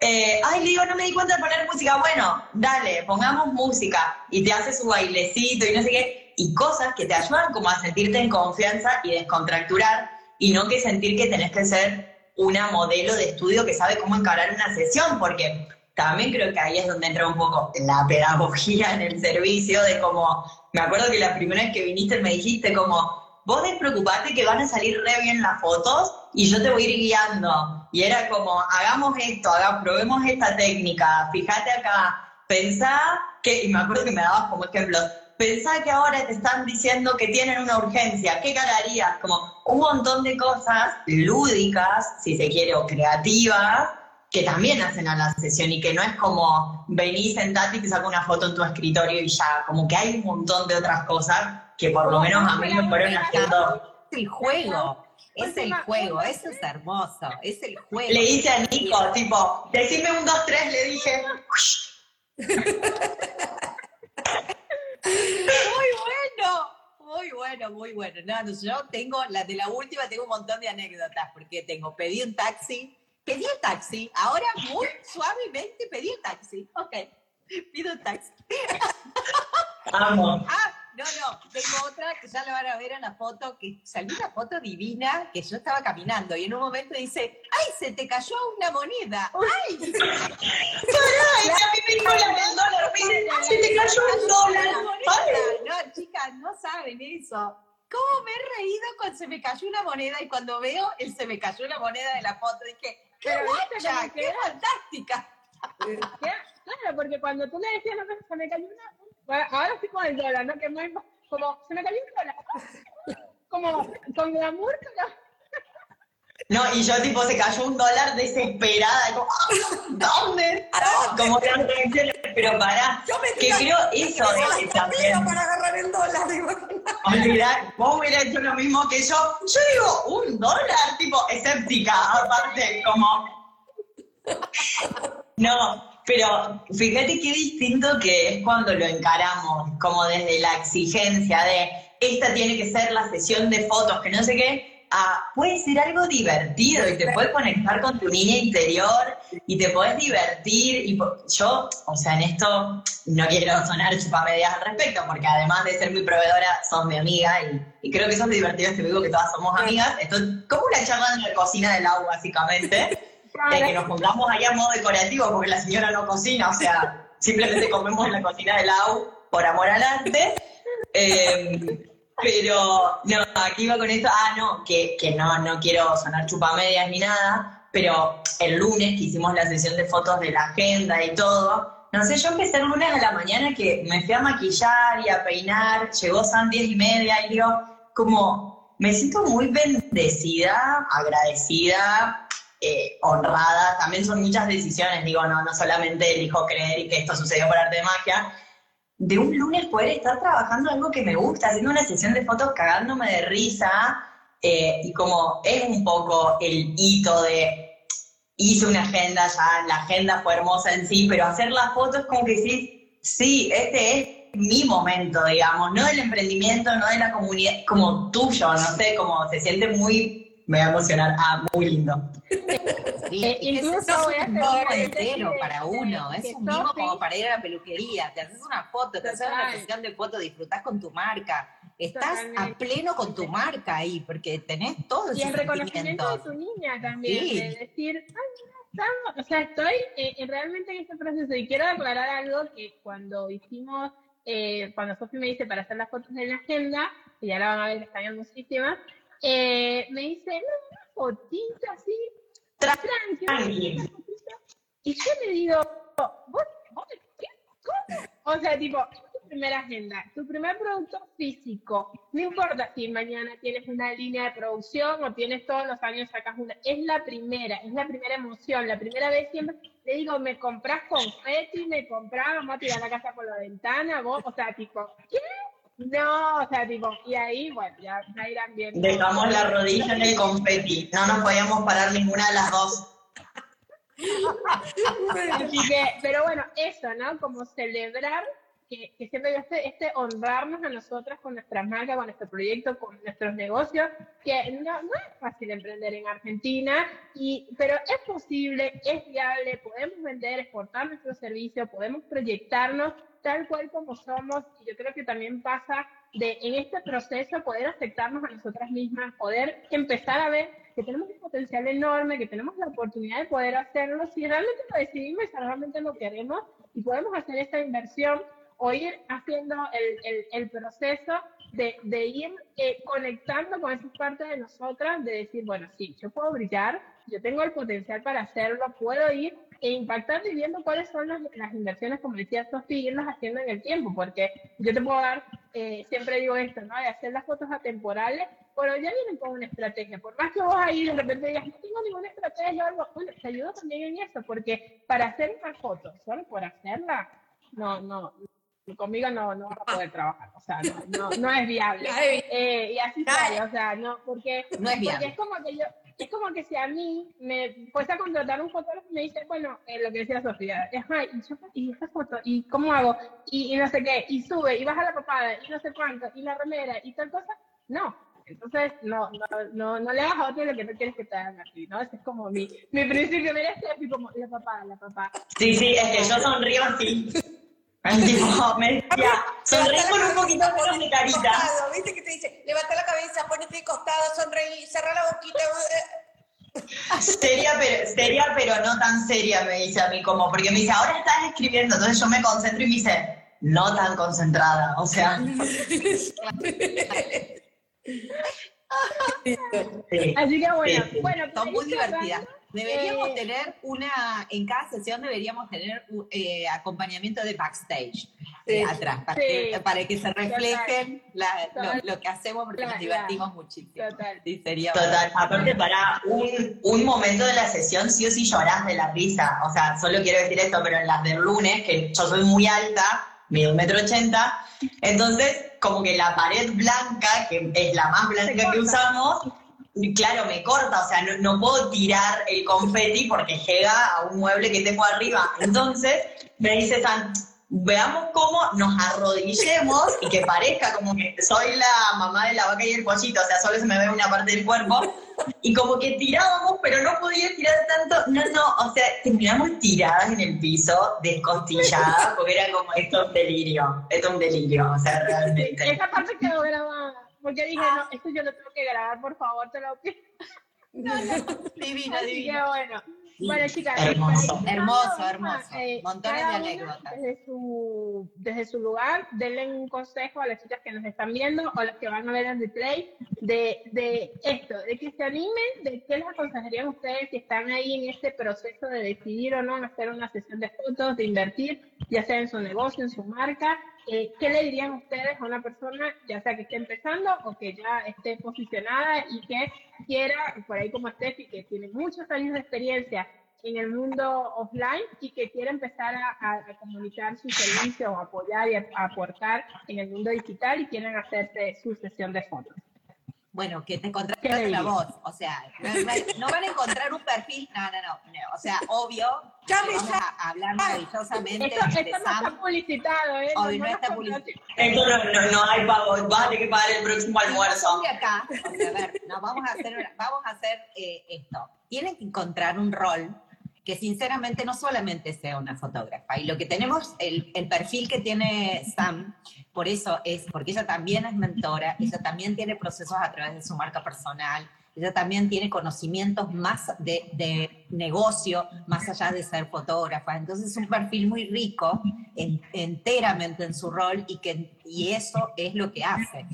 Eh, ay, le digo, no me di cuenta de poner música. Bueno, dale, pongamos música. Y te hace su bailecito y no sé qué. Y cosas que te ayudan como a sentirte en confianza y descontracturar. Y no que sentir que tenés que ser una modelo de estudio que sabe cómo encarar una sesión. Porque también creo que ahí es donde entra un poco la pedagogía en el servicio. De como, me acuerdo que la primera vez que viniste me dijiste como, vos despreocupate que van a salir re bien las fotos y yo te voy a ir guiando. Y era como, hagamos esto, haga, probemos esta técnica, fíjate acá, pensá que, y me acuerdo que me dabas como ejemplos, pensá que ahora te están diciendo que tienen una urgencia, ¿qué cagarías? Como un montón de cosas lúdicas, si se quiere, o creativas, que también hacen a la sesión y que no es como vení, sentate y te saco una foto en tu escritorio y ya, como que hay un montón de otras cosas que por lo menos a mí me fueron haciendo Es el juego, es el juego, eso es hermoso, es el juego. Le hice a Nico, tipo, decime un, dos, tres, le dije. Muy bueno, muy bueno, muy bueno. No, no, yo tengo, la de la última, tengo un montón de anécdotas, porque tengo, pedí un taxi, pedí un taxi, ahora muy suavemente pedí un taxi. Ok, pido un taxi. Amo. Ah, no, no, tengo otra que ya la van a ver en la foto, que salió una foto divina que yo estaba caminando y en un momento dice, ¡ay, se te cayó una moneda! ¡Ay! se te Ay, a mí me dijo la del dólar, se te cayó un dólar. una moneda! Ay. No, chicas, no saben eso. ¿Cómo me he reído cuando se me cayó una moneda y cuando veo el se me cayó una moneda de la foto? Dije, ¡qué Pero guacha! ¡Qué fantástica! Claro, porque cuando tú le decías, no, que se me cayó una... Bueno, ahora sí con el dólar, ¿no? Que muy... Como, se me cayó un dólar. Como, con glamour, pero... No, y yo tipo se cayó un dólar desesperada, como, "Ah, ¿dónde? Como que reacciones, pero pará, Yo me que creo eso es también. para agarrar el dólar. Olvidar, vos hubieras hecho lo mismo que yo. Yo digo, un dólar, tipo, escéptica, aparte, como. No, pero fíjate qué distinto que es cuando lo encaramos, como desde la exigencia de esta tiene que ser la sesión de fotos, que no sé qué, a puede ser algo divertido y te puedes conectar con tu niña interior y te puedes divertir. Y yo, o sea, en esto no quiero sonar chupamedias al respecto, porque además de ser mi proveedora, sos mi amiga y, y creo que eso es lo divertido, te digo que todas somos amigas. Esto es como una charla en la cocina del agua, básicamente de que nos juntamos ahí a modo decorativo porque la señora no cocina, o sea, simplemente comemos en la cocina del AU por amor al arte. Eh, pero, no, aquí va con esto, ah, no, que, que no, no quiero sonar chupamedias ni nada, pero el lunes que hicimos la sesión de fotos de la agenda y todo, no sé, yo empecé el lunes a la mañana que me fui a maquillar y a peinar, llegó San diez y media y digo, como, me siento muy bendecida, agradecida, eh, honrada, también son muchas decisiones, digo, no, no solamente elijo creer y que esto sucedió por arte de magia, de un lunes poder estar trabajando algo que me gusta, haciendo una sesión de fotos cagándome de risa, eh, y como es un poco el hito de, hice una agenda ya, la agenda fue hermosa en sí, pero hacer las fotos como que sí, sí, este es mi momento, digamos, no del emprendimiento, no de la comunidad, como tuyo, no sé, como se siente muy me voy a emocionar. Ah, muy lindo. Sí, Eh, que incluso eso es voy a un hacer mimo entero para uno, es que un mimo como para ir a la peluquería, te haces una foto, te haces una sesión de foto, disfrutás con tu marca, estás a pleno con tu marca ahí, porque tenés todos Y el reconocimiento de tu niña también, Sí. de decir, ay, mira, estamos, o sea, estoy eh, eh, realmente en este proceso. Y quiero aclarar algo que cuando hicimos, eh, cuando Sofi me dice para hacer las fotos de la agenda, que ya la van a ver, están hermosísimas, eh, me dice, no, una fotito así, tranqui, y yo le digo, ¿vos, vos qué? ¿Cómo? O sea, tipo, tu primera agenda, tu primer producto físico. No importa si mañana tienes una línea de producción o tienes todos los años sacas una. Es la primera, es la primera emoción. La primera vez siempre le digo, me compras confeti, me compras, vamos a tirar la casa por la ventana, vos, o sea, tipo, ¿qué? No, o sea, tipo, y ahí, bueno, ya, ya irán viendo. Dejamos la rodilla en el confeti. No nos podíamos parar ninguna de las dos. Así que, pero bueno, eso, ¿no? Como celebrar que, que siempre este, este honrarnos a nosotras con nuestras marcas, con nuestro proyecto, con nuestros negocios, que no, no es fácil emprender en Argentina, y, pero es posible, es viable, podemos vender, exportar nuestro servicio, podemos proyectarnos tal cual como somos, y yo creo que también pasa de en este proceso poder aceptarnos a nosotras mismas, poder empezar a ver que tenemos un potencial enorme, que tenemos la oportunidad de poder hacerlo, si realmente lo decidimos si realmente lo queremos, y podemos hacer esta inversión o ir haciendo el, el, el proceso de, de ir eh, conectando con esa parte de nosotras, de decir, bueno, sí, yo puedo brillar, yo tengo el potencial para hacerlo, puedo ir e impactando y viendo cuáles son las, las inversiones, como decía Sofía, irlas haciendo en el tiempo, porque yo te puedo dar, eh, siempre digo esto, ¿no? De hacer las fotos atemporales, pero ya vienen con una estrategia. Por más que vos ahí de repente digas, no tengo ninguna estrategia o algo, bueno, te ayudo también en eso, porque para hacer una foto, solo por hacerla, no, no, conmigo no, no vas a poder trabajar, o sea, no, no, no es viable. Eh, y así sale, o sea, no, porque, No es porque viable. es como que yo, es como que si a mí me fuese a contratar un fotógrafo y me dice, bueno, eh, lo que decía Sofía, es, ay, y, yo, y esta foto, y cómo hago, y, y no sé qué, y sube, y baja la papada, y no sé cuánto, y la remera, y tal cosa, no. Entonces, no, no, no, no le hagas a otro lo que no quieres que te hagan a ti, ¿no? Ese es como mi, mi principio. Mira, este es como la papada, la papada. Sí, sí, es que yo sonrío así. Tipo, me decía, sonríe con un poquito menos de carita. Costado, ¿Viste que te dice? Levanta la cabeza, ponete de costado, sonreí, cerra la boquita. Seria pero, seria, pero no tan seria, me dice a mí, como, porque me dice, ahora estás escribiendo, entonces yo me concentro y me dice, no tan concentrada, o sea. sí. Así que bueno, Sí, bueno, Son muy divertidas. Deberíamos eh, tener una, en cada sesión deberíamos tener un, eh, acompañamiento de backstage eh, atrás, para, Sí. que, para que se reflejen la- lo, Total. lo que hacemos porque nos Total. divertimos muchísimo. Total. Sí, sería Total, aparte para un, un momento de la sesión sí o sí llorás de la risa, o sea, solo quiero decir esto, pero en las del lunes, que yo soy muy alta, mido un metro ochenta, entonces como que la pared blanca, que es la más blanca que usamos, claro, me corta, o sea, no, no puedo tirar el confeti porque llega a un mueble que tengo arriba, entonces me dice San, veamos cómo nos arrodillemos y que parezca como que soy la mamá de la vaca y el pollito, o sea, solo se me ve una parte del cuerpo, y como que tirábamos, pero no podía tirar tanto, no, no, o sea, terminamos tiradas en el piso, descostilladas, porque era como, esto es un delirio, esto es un delirio, o sea, realmente. Esa parte quedó grabada. Porque dije, no, esto yo lo tengo que grabar, por favor, te lo pido. divina, Así que divina. bueno. Bueno, chicas, Hermoso. ir Hermoso, hermoso. eh, Montones de anécdotas. Desde su, desde su lugar, denle un consejo a las chicas que nos están viendo o las que van a ver el replay de, de esto, de que se animen, de qué les aconsejarían ustedes si están ahí en este proceso de decidir o no hacer una sesión de fotos, de invertir, ya sea en su negocio, en su marca. Eh, ¿Qué le dirían ustedes a una persona, ya sea que esté empezando o que ya esté posicionada y que quiera, por ahí como Steffi, que tiene muchos años de experiencia en el mundo offline y que quiere empezar a, a- a comunicar su servicio o apoyar y a aportar en el mundo digital y quieren hacerse su sesión de fotos? Bueno, que te contraten la voz. O sea, no, van a encontrar un perfil. No, no, no. o sea, obvio. Ya me vamos a hablar maravillosamente esto, esto no está publicitado, ¿eh? Obvio, no, está publicitado. Esto no, no, hay pago. Vas a tener que pagar el próximo almuerzo. acá. O sea, a ver, no, vamos a hacer, vamos a hacer eh, esto. Tienen que encontrar un rol sinceramente no solamente sea una fotógrafa. Y lo que tenemos, el, el, perfil que tiene Sam, por eso es, porque ella también es mentora, ella también tiene procesos a través de su marca personal, ella también tiene conocimientos más de, de negocio, más allá de ser fotógrafa. Entonces es un perfil muy rico, enteramente en su rol, y, que, y eso es lo que hace.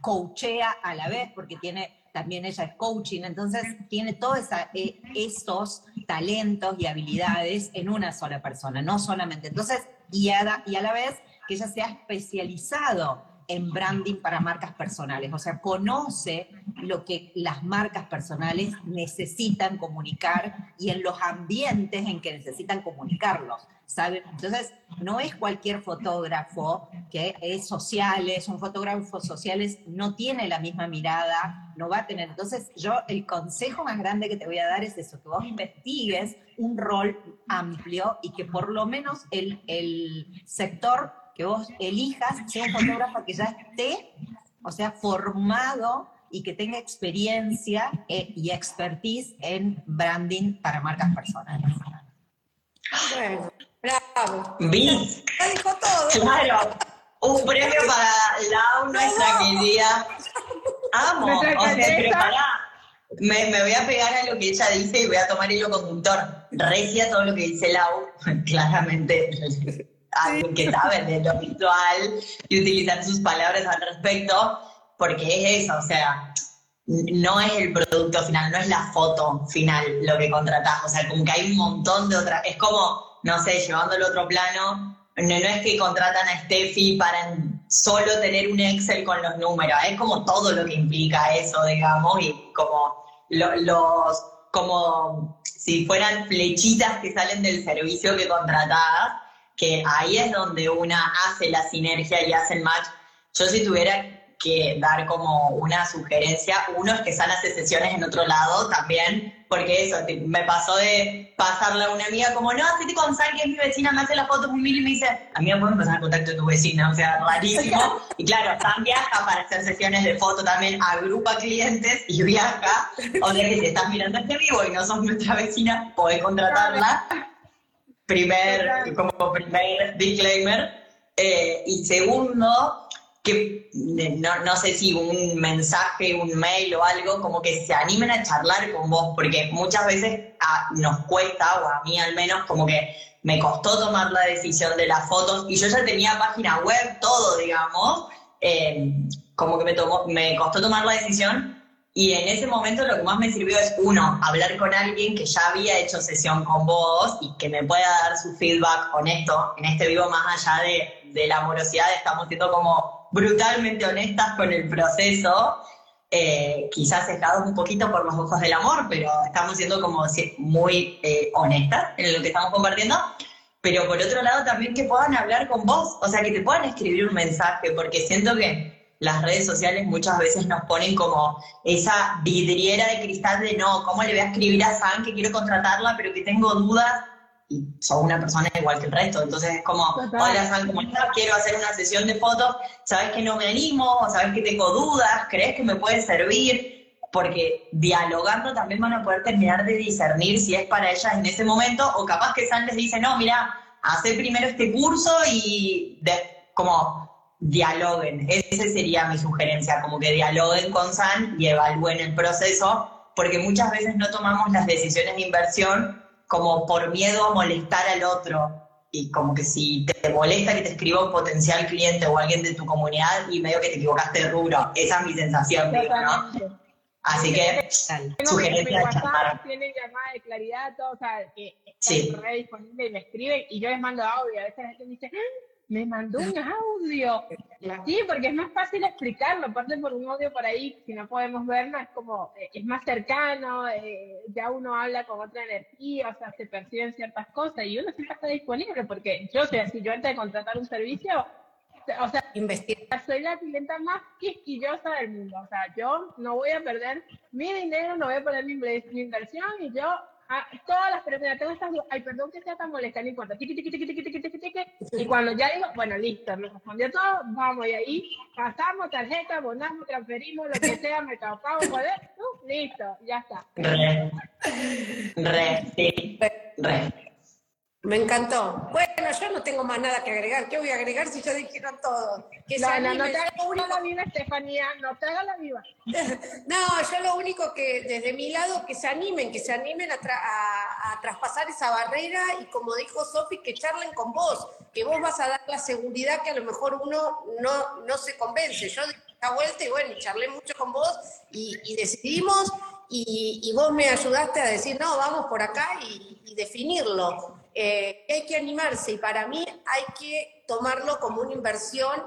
Coachea a la vez, porque tiene también ella es coaching, entonces tiene todos eh, estos talentos y habilidades en una sola persona, no solamente. Entonces, y a, y a la vez que ella se ha especializado en branding para marcas personales, o sea, conoce lo que las marcas personales necesitan comunicar y en los ambientes en que necesitan comunicarlos. ¿saben? Entonces, no es cualquier fotógrafo que es sociales, un fotógrafo sociales no tiene la misma mirada, no va a tener. Entonces, yo el consejo más grande que te voy a dar es eso, que vos investigues un rol amplio y que por lo menos el, el sector que vos elijas sea un fotógrafo que ya esté, o sea, formado y que tenga experiencia eh, y expertise en branding para marcas personales. Bueno, bravo. ¿Vis? Ya dijo todo. Claro. Un premio para Lau, nuestra querida. Amo. O sea, Me, me, voy a pegar a lo que ella dice y voy a tomar hilo conductor. Recia todo lo que dice Lau, claramente alguien que sabe de lo visual y utilizar sus palabras al respecto, porque es eso, o sea, no es el producto final, no es la foto final lo que contratás, o sea, como que hay un montón de otras, es como, no sé, llevando el otro plano, no, es que contratan a Steffi para solo tener un Excel con los números, es como todo lo que implica eso, digamos, y como los, como si fueran flechitas que salen del servicio que contratás, que ahí es donde una hace la sinergia y hace el match. Yo si tuviera que dar como una sugerencia, uno es que San hace sesiones en otro lado también, porque eso, me pasó de pasarle a una amiga como, no, hacete con San, que es mi vecina, me hace la foto con mil y me dice, a mí me pueden pasar el contacto de tu vecina, o sea, rarísimo. y claro, San viaja para hacer sesiones de foto también, agrupa clientes y viaja. O sea que si estás mirando este vivo y no sos nuestra vecina, podés contratarla primer, como primer disclaimer. Eh, y segundo, que no, no, sé si un mensaje, un mail o algo, como que se animen a charlar con vos, porque muchas veces nos cuesta, o a mí al menos, como que me costó tomar la decisión de las fotos y yo ya tenía página web, todo, digamos, eh, como que me, tomó, me costó tomar la decisión y en ese momento lo que más me sirvió es, uno, hablar con alguien que ya había hecho sesión con vos y que me pueda dar su feedback honesto. En este vivo, más allá de, de la amorosidad, estamos siendo como brutalmente honestas con el proceso. Eh, quizás estado un poquito por los ojos del amor, pero estamos siendo como muy eh, honestas en lo que estamos compartiendo. Pero por otro lado, también que puedan hablar con vos, o sea, que te puedan escribir un mensaje, porque siento que las redes sociales muchas veces nos ponen como esa vidriera de cristal de no, ¿cómo le voy a escribir a San que quiero contratarla pero que tengo dudas? Y soy una persona igual que el resto, entonces es como, hola San, ¿cómo estás? Quiero hacer una sesión de fotos, ¿sabes que no me animo? ¿O sabes que tengo dudas? ¿Crees que me puede servir? Porque dialogando también van a poder terminar de discernir si es para ellas en ese momento o capaz que San les dice, no, mira, hace primero este curso y de, como dialoguen. Esa sería mi sugerencia, como que dialoguen con San y evalúen el proceso, porque muchas veces no tomamos las decisiones de inversión como por miedo a molestar al otro. Y como que si te molesta que te escriba un potencial cliente o alguien de tu comunidad y medio que te equivocaste de rubro. Esa es mi sensación, ¿no? Así que, sugerencia de WhatsApp, tienen llamada de claridad, todo, o sea, que está re disponible y me escriben y yo les mando audio. A veces la gente me dice, me mandó un audio. Sí, porque es más fácil explicarlo, aparte por un audio por ahí, si no podemos verlo, es como, eh, es más cercano, eh, ya uno habla con otra energía, o sea, se perciben ciertas cosas y uno siempre está disponible, porque yo, sea, si yo antes de contratar un servicio, o sea, Investigar. soy la clienta más quisquillosa del mundo. O sea, yo no voy a perder mi dinero, no voy a perder mi inversión y yo, ah, todas las personas, tengo estas ay, perdón que sea tan molesta, no importa, y cuando ya digo, bueno, listo, me respondió todo, vamos, y ahí pasamos tarjeta, abonamos, transferimos, lo que sea, mercado pago, poder, uh, listo, ya está. Re. Re, sí. Re. Me encantó. Bueno, yo no tengo más nada que agregar. ¿Qué voy a agregar si ya dijeron todo? Que No, no, no te hagas la viva, Estefanía, no te hagas la viva. No, yo lo único que desde mi lado que se animen, que se animen a, tra- a- a traspasar esa barrera y como dijo Sofi, que charlen con vos, que vos vas a dar la seguridad que a lo mejor uno no, no se convence. Yo di la vuelta y bueno, charlé mucho con vos y, y decidimos y, y vos me ayudaste a decir, no, vamos por acá y, y definirlo. Eh, hay que animarse y para mí hay que tomarlo como una inversión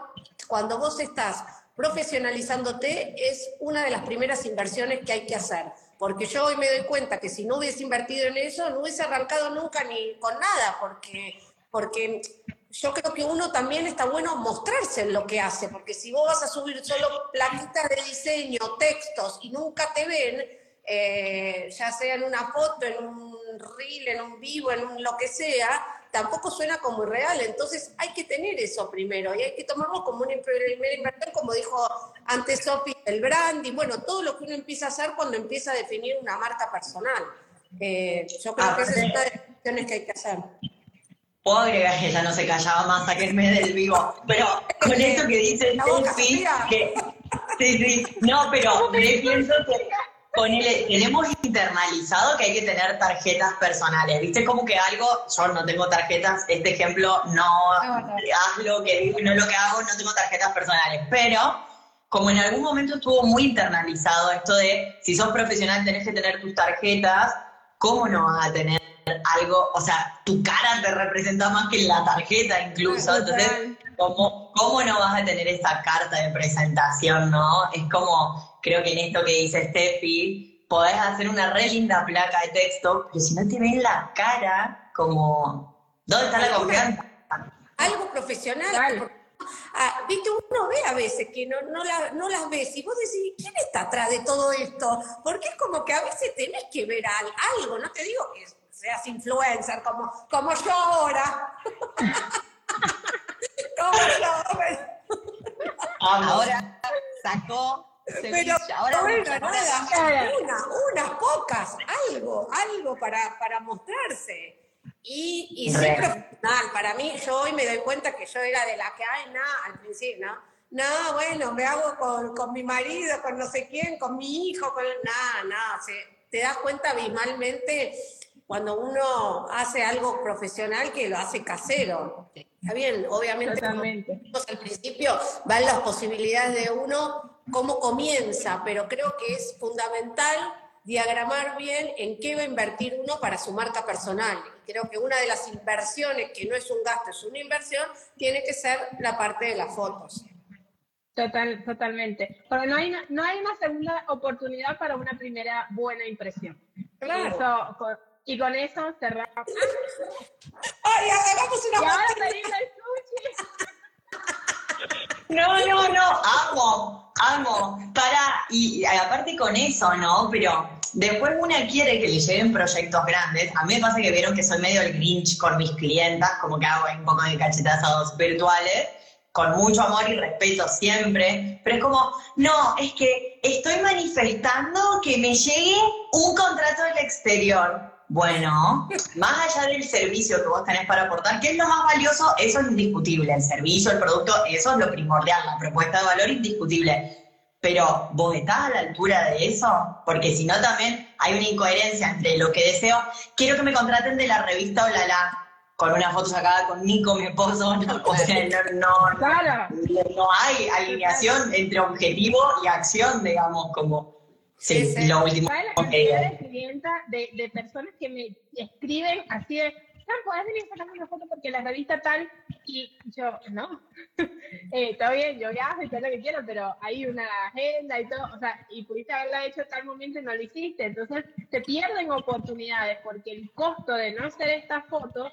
cuando vos estás profesionalizándote es una de las primeras inversiones que hay que hacer. Porque yo hoy me doy cuenta que si no hubiese invertido en eso, no hubiese arrancado nunca ni con nada, porque, porque yo creo que uno también está bueno mostrarse en lo que hace, porque si vos vas a subir solo plaquitas de diseño, textos y nunca te ven, eh, ya sea en una foto, en un reel, en un vivo, en un lo que sea, tampoco suena como irreal. Entonces hay que tener eso primero y hay que tomarlo como una primera inversión, como dijo antes Sofi, el branding, bueno, todo lo que uno empieza a hacer cuando empieza a definir una marca personal. Eh, yo creo que esa es una de las cuestiones que hay que hacer. Puedo agregar que ya no se callaba más, sáquenme del vivo. Pero con esto que dice Sofía. que sí, sí, no, pero me pienso que ponele, tenemos internalizado que hay que tener tarjetas personales. ¿Viste? Como que algo, yo no tengo tarjetas, este ejemplo, no haz lo que digo no lo que hago, no tengo tarjetas personales. Pero como en algún momento estuvo muy internalizado esto de si sos profesional tenés que tener tus tarjetas, ¿cómo no vas a tener algo? O sea, tu cara te representa más que la tarjeta incluso. Entonces, ¿cómo, ¿cómo no vas a tener esa carta de presentación, no? Es como, creo que en esto que dice Steffi, podés hacer una re linda placa de texto, pero si no te ven la cara, como, ¿dónde está la confianza? algo profesional. Claro. ah, Viste, uno ve a veces que no, no, la- no las ves y vos decís, ¿quién está atrás de todo esto? Porque es como que a veces tenés que ver al- algo, no te digo que seas influencer como, como yo ahora. como yo. Amo. Ahora sacó Pero ahora bueno, nada, una, unas pocas, algo, algo para, para mostrarse. Y, y profesional. Para mí, yo hoy me doy cuenta que yo era de la que, ay, nada, al principio, ¿no? No, bueno, me hago con, con mi marido, con no sé quién, con mi hijo, con nada, nada. se- te das cuenta abismalmente cuando uno hace algo profesional que lo hace casero. Está bien, obviamente. al principio, van las posibilidades de uno, cómo comienza, pero creo que es fundamental diagramar bien en qué va a invertir uno para su marca personal. Y creo que una de las inversiones, que no es un gasto, es una inversión, tiene que ser la parte de las fotos. Total, totalmente. Pero no hay, una- no hay una segunda oportunidad para una primera buena impresión. Claro. Y, eso, con, y con eso cerramos. ¡Ay, hagamos Y una ahora foto! pedimos el sushi. No, no, no, amo, amo. Para, y, aparte con eso, ¿no? Pero después una quiere que le lleguen proyectos grandes. A mí me pasa que vieron que soy medio el grinch con mis clientas, como que hago un poco de cachetazados virtuales, con mucho amor y respeto siempre. Pero es como, no, es que estoy manifestando que me llegue un contrato del exterior. Bueno, más allá del servicio que vos tenés para aportar, ¿qué es lo más valioso? Eso es indiscutible. El servicio, el producto, eso es lo primordial, la propuesta de valor indiscutible. Pero vos estás a la altura de eso, porque si no también hay una incoherencia entre lo que deseo. Quiero que me contraten de la revista Olala, con una foto sacada con Nico, mi esposo. No, o sea, no, no, Claro. no hay alineación entre objetivo y acción, digamos, como sí, lo último ¿Sabes la que cantidad de clientas, de, de personas que me escriben así de, "Sam, ¿podés venir a sacarme una foto porque la revista tal? Y yo, no, eh, está bien, yo viajo y todo lo que quiero, pero hay una agenda y todo, o sea, y pudiste haberla hecho en tal momento y no lo hiciste, entonces se pierden oportunidades porque el costo de no hacer esta foto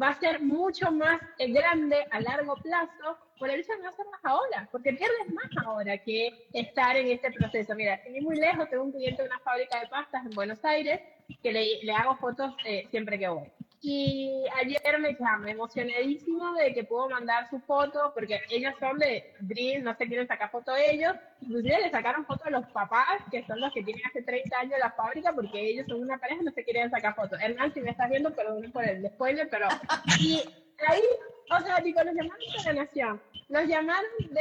va a ser mucho más eh, grande a largo plazo por el hecho de no hacerlas ahora, porque pierdes más ahora que estar en este proceso. Mira, sin muy lejos, tengo un cliente de una fábrica de pastas en Buenos Aires que le, le hago fotos eh, siempre que voy. Y ayer me llamé emocionadísimo de que puedo mandar su foto, porque ellos son de Dream, no se quieren sacar foto de ellos. Inclusive le sacaron foto a los papás, que son los que tienen hace 30 años la fábrica, porque ellos son una pareja no se quieren sacar fotos. Hernán, si me estás viendo, perdón por el spoiler, pero... Y ahí, o sea, tipo, nos llamaron de la Nación, nos llamaron de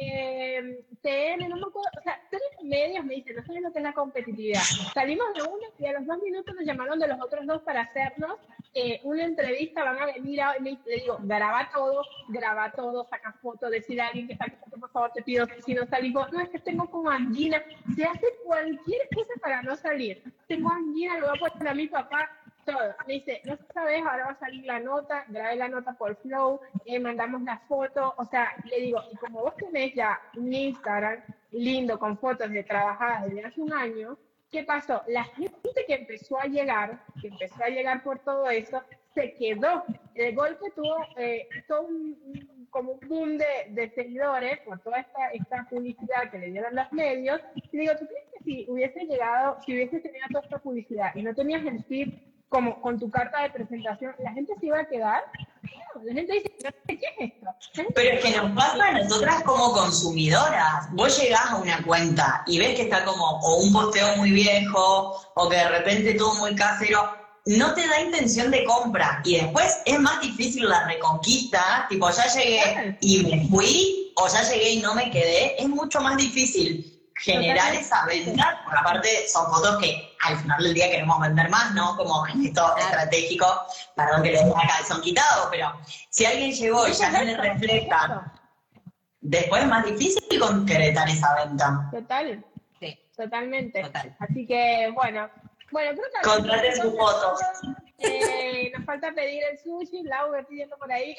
eh, TN, no me acuerdo, o sea, tres medios me dicen, no saben lo que es la competitividad. Salimos de uno y a los dos minutos nos llamaron de los otros dos para hacernos eh, una entrevista, van a venir a, le digo, graba todo, graba todo, saca fotos, decir a alguien que saque foto, por favor, te pido que si no salimos, no, es que tengo como angina, se hace cualquier cosa para no salir. Tengo angina, lo voy a poner a mi papá, todo. Me dice, no sabes, ahora va a salir la nota, grabé la nota por Flow, eh, mandamos la foto, o sea, le digo, y como vos tenés ya un Instagram lindo con fotos de trabajadas desde hace un año, ¿qué pasó? La gente que empezó a llegar, que empezó a llegar por todo eso, se quedó. El golpe tuvo eh, todo un, como un boom de, de, seguidores por toda esta, esta publicidad que le dieron los medios. Y digo, ¿tú crees que si hubiese llegado, si hubiese tenido toda esta publicidad y no tenías el feed como con tu carta de presentación, la gente se iba a quedar. La gente dice, ¿qué es esto? Pero es que nos pasa a nosotras como consumidoras. Vos llegás a una cuenta y ves que está como o un posteo muy viejo o que de repente todo muy casero. No te da intención de compra y después es más difícil la reconquista, tipo ya llegué y me fui o ya llegué y no me quedé, es mucho más difícil generar esa venta, porque aparte son fotos que al final del día queremos vender más, ¿no? Como gesto estratégico, perdón que le den acá son quitados, pero si alguien llegó y ya no le refleja, después es más difícil concretar esa venta. Total, sí. totalmente. Así que, bueno, bueno, creo que... Contraten sus fotos. Eh, nos falta pedir el sushi, Lau pidiendo por ahí.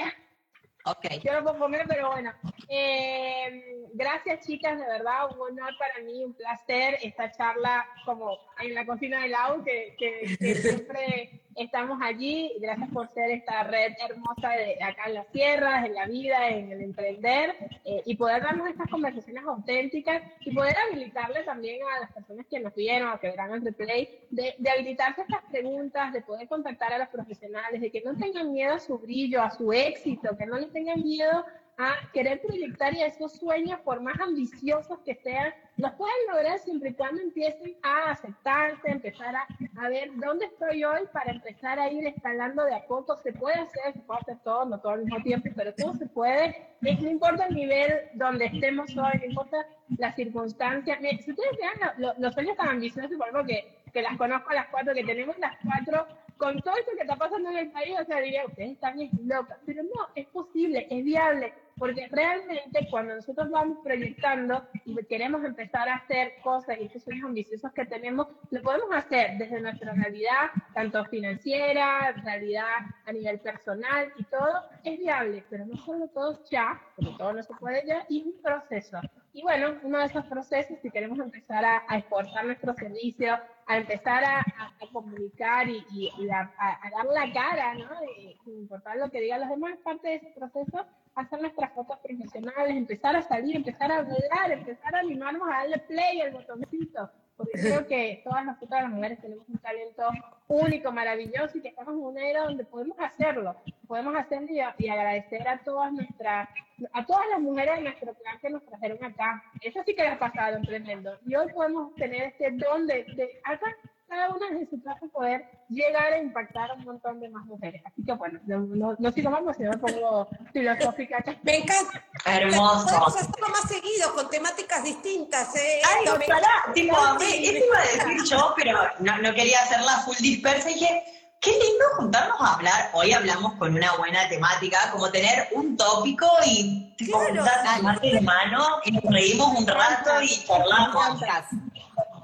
Okay. Puedo comer, pero bueno. Eh, gracias, chicas, de verdad, un honor para mí, un placer esta charla como en la cocina del AU, que, que, que siempre estamos allí. Gracias por ser esta red hermosa de acá en las tierras, en la vida, en el emprender, eh, y poder darnos estas conversaciones auténticas y poder habilitarle también a las personas que nos vieron, a que verán el replay, de, de habilitarse estas preguntas, de poder contactar a los profesionales, de que no tengan miedo a su brillo, a su éxito, que no les tengan miedo a querer proyectar y a esos sueños, por más ambiciosos que sean, los pueden lograr siempre y cuando empiecen a aceptarse, empezar a, a, ver dónde estoy hoy para empezar a ir escalando de a poco. Se puede hacer, se puede hacer todo, no todo al mismo tiempo, pero todo se puede. No importa el nivel donde estemos hoy, no importa las circunstancias. Si ustedes vean los, los sueños tan ambiciosos, por que, que las conozco a las cuatro, que tenemos las cuatro con todo esto que está pasando en el país, o sea, diría, ustedes están locas, pero no, es posible, es viable, porque realmente cuando nosotros vamos proyectando y queremos empezar a hacer cosas y estos sueños ambiciosos que tenemos, lo podemos hacer desde nuestra realidad, tanto financiera, realidad a nivel personal y todo, es viable, pero no solo todo ya, porque todo no se puede ya, y es un proceso. Y bueno, uno de esos procesos, si queremos empezar a, a exportar nuestros servicios, a empezar a, comunicar y, y, y a, dar la cara, ¿no? Y, sin importar lo que digan los demás, parte de ese proceso, hacer nuestras fotos profesionales, empezar a salir, empezar a hablar, empezar a animarnos a darle play al botoncito, porque creo que todas nosotras las mujeres tenemos un talento único, maravilloso y que estamos en una era donde podemos hacerlo, podemos hacerlo y, agradecer a todas nuestras, a todas las mujeres de nuestro clan que nos trajeron acá. Eso sí que les ha pasado, tremendo. Y hoy podemos tener este don de, de acá cada una de su casa poder llegar a impactar a un montón de más mujeres. Así que bueno, no, no, no sigo más, sino me pongo filosófica. Me encanta. Hermoso. Podemos hacerlo más seguido, con temáticas distintas. ¿eh? Ay, encanta. tipo, mí, eso iba a decir yo, pero no, no quería hacerla full dispersa y dije, qué lindo juntarnos a hablar. Hoy hablamos con una buena temática, como tener un tópico y tipo Claro. juntarnos de mano y nos reímos un rato y charlamos.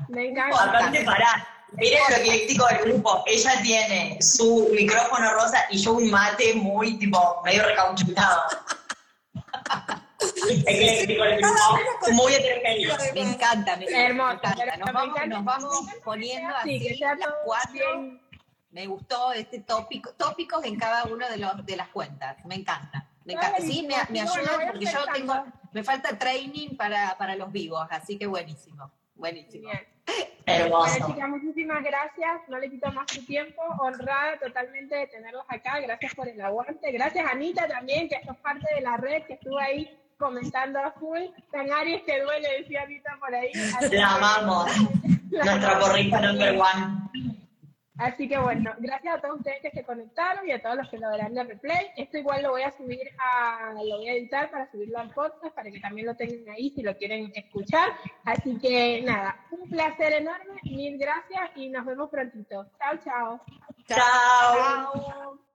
Me encanta. Aparte, pará. Miren lo ecléctico del grupo. Ella tiene su micrófono rosa y yo un mate muy, tipo, medio recauchutado. ecléctico del grupo. Muy heterogéneo. Me encanta, me, encanta. Nos vamos, nos vamos poniendo Sí, así las cuatro. Me gustó este tópico, tópicos en cada uno de, los, de las cuentas. Me encanta. Me encanta. Sí, me, me ayuda porque yo tengo, me falta training para, para los vivos, así que buenísimo. Buenísimo. Hermoso. Bueno, chicas, muchísimas gracias. No le quito más su tiempo. Honrada totalmente de tenerlos acá. Gracias por el aguante. Gracias, Anita, también, que sos parte de la red, que estuvo ahí comentando a full. Tan Aries que duele, decía Anita por ahí. La amamos. Nuestra porrita number one. Así que bueno, gracias a todos ustedes que se conectaron y a todos los que lo verán de replay. Esto igual lo voy a subir a, lo voy a editar para subirlo al podcast para que también lo tengan ahí si lo quieren escuchar. Así que nada, un placer enorme, mil gracias y nos vemos prontito. Chao, chao. Chao. Chao.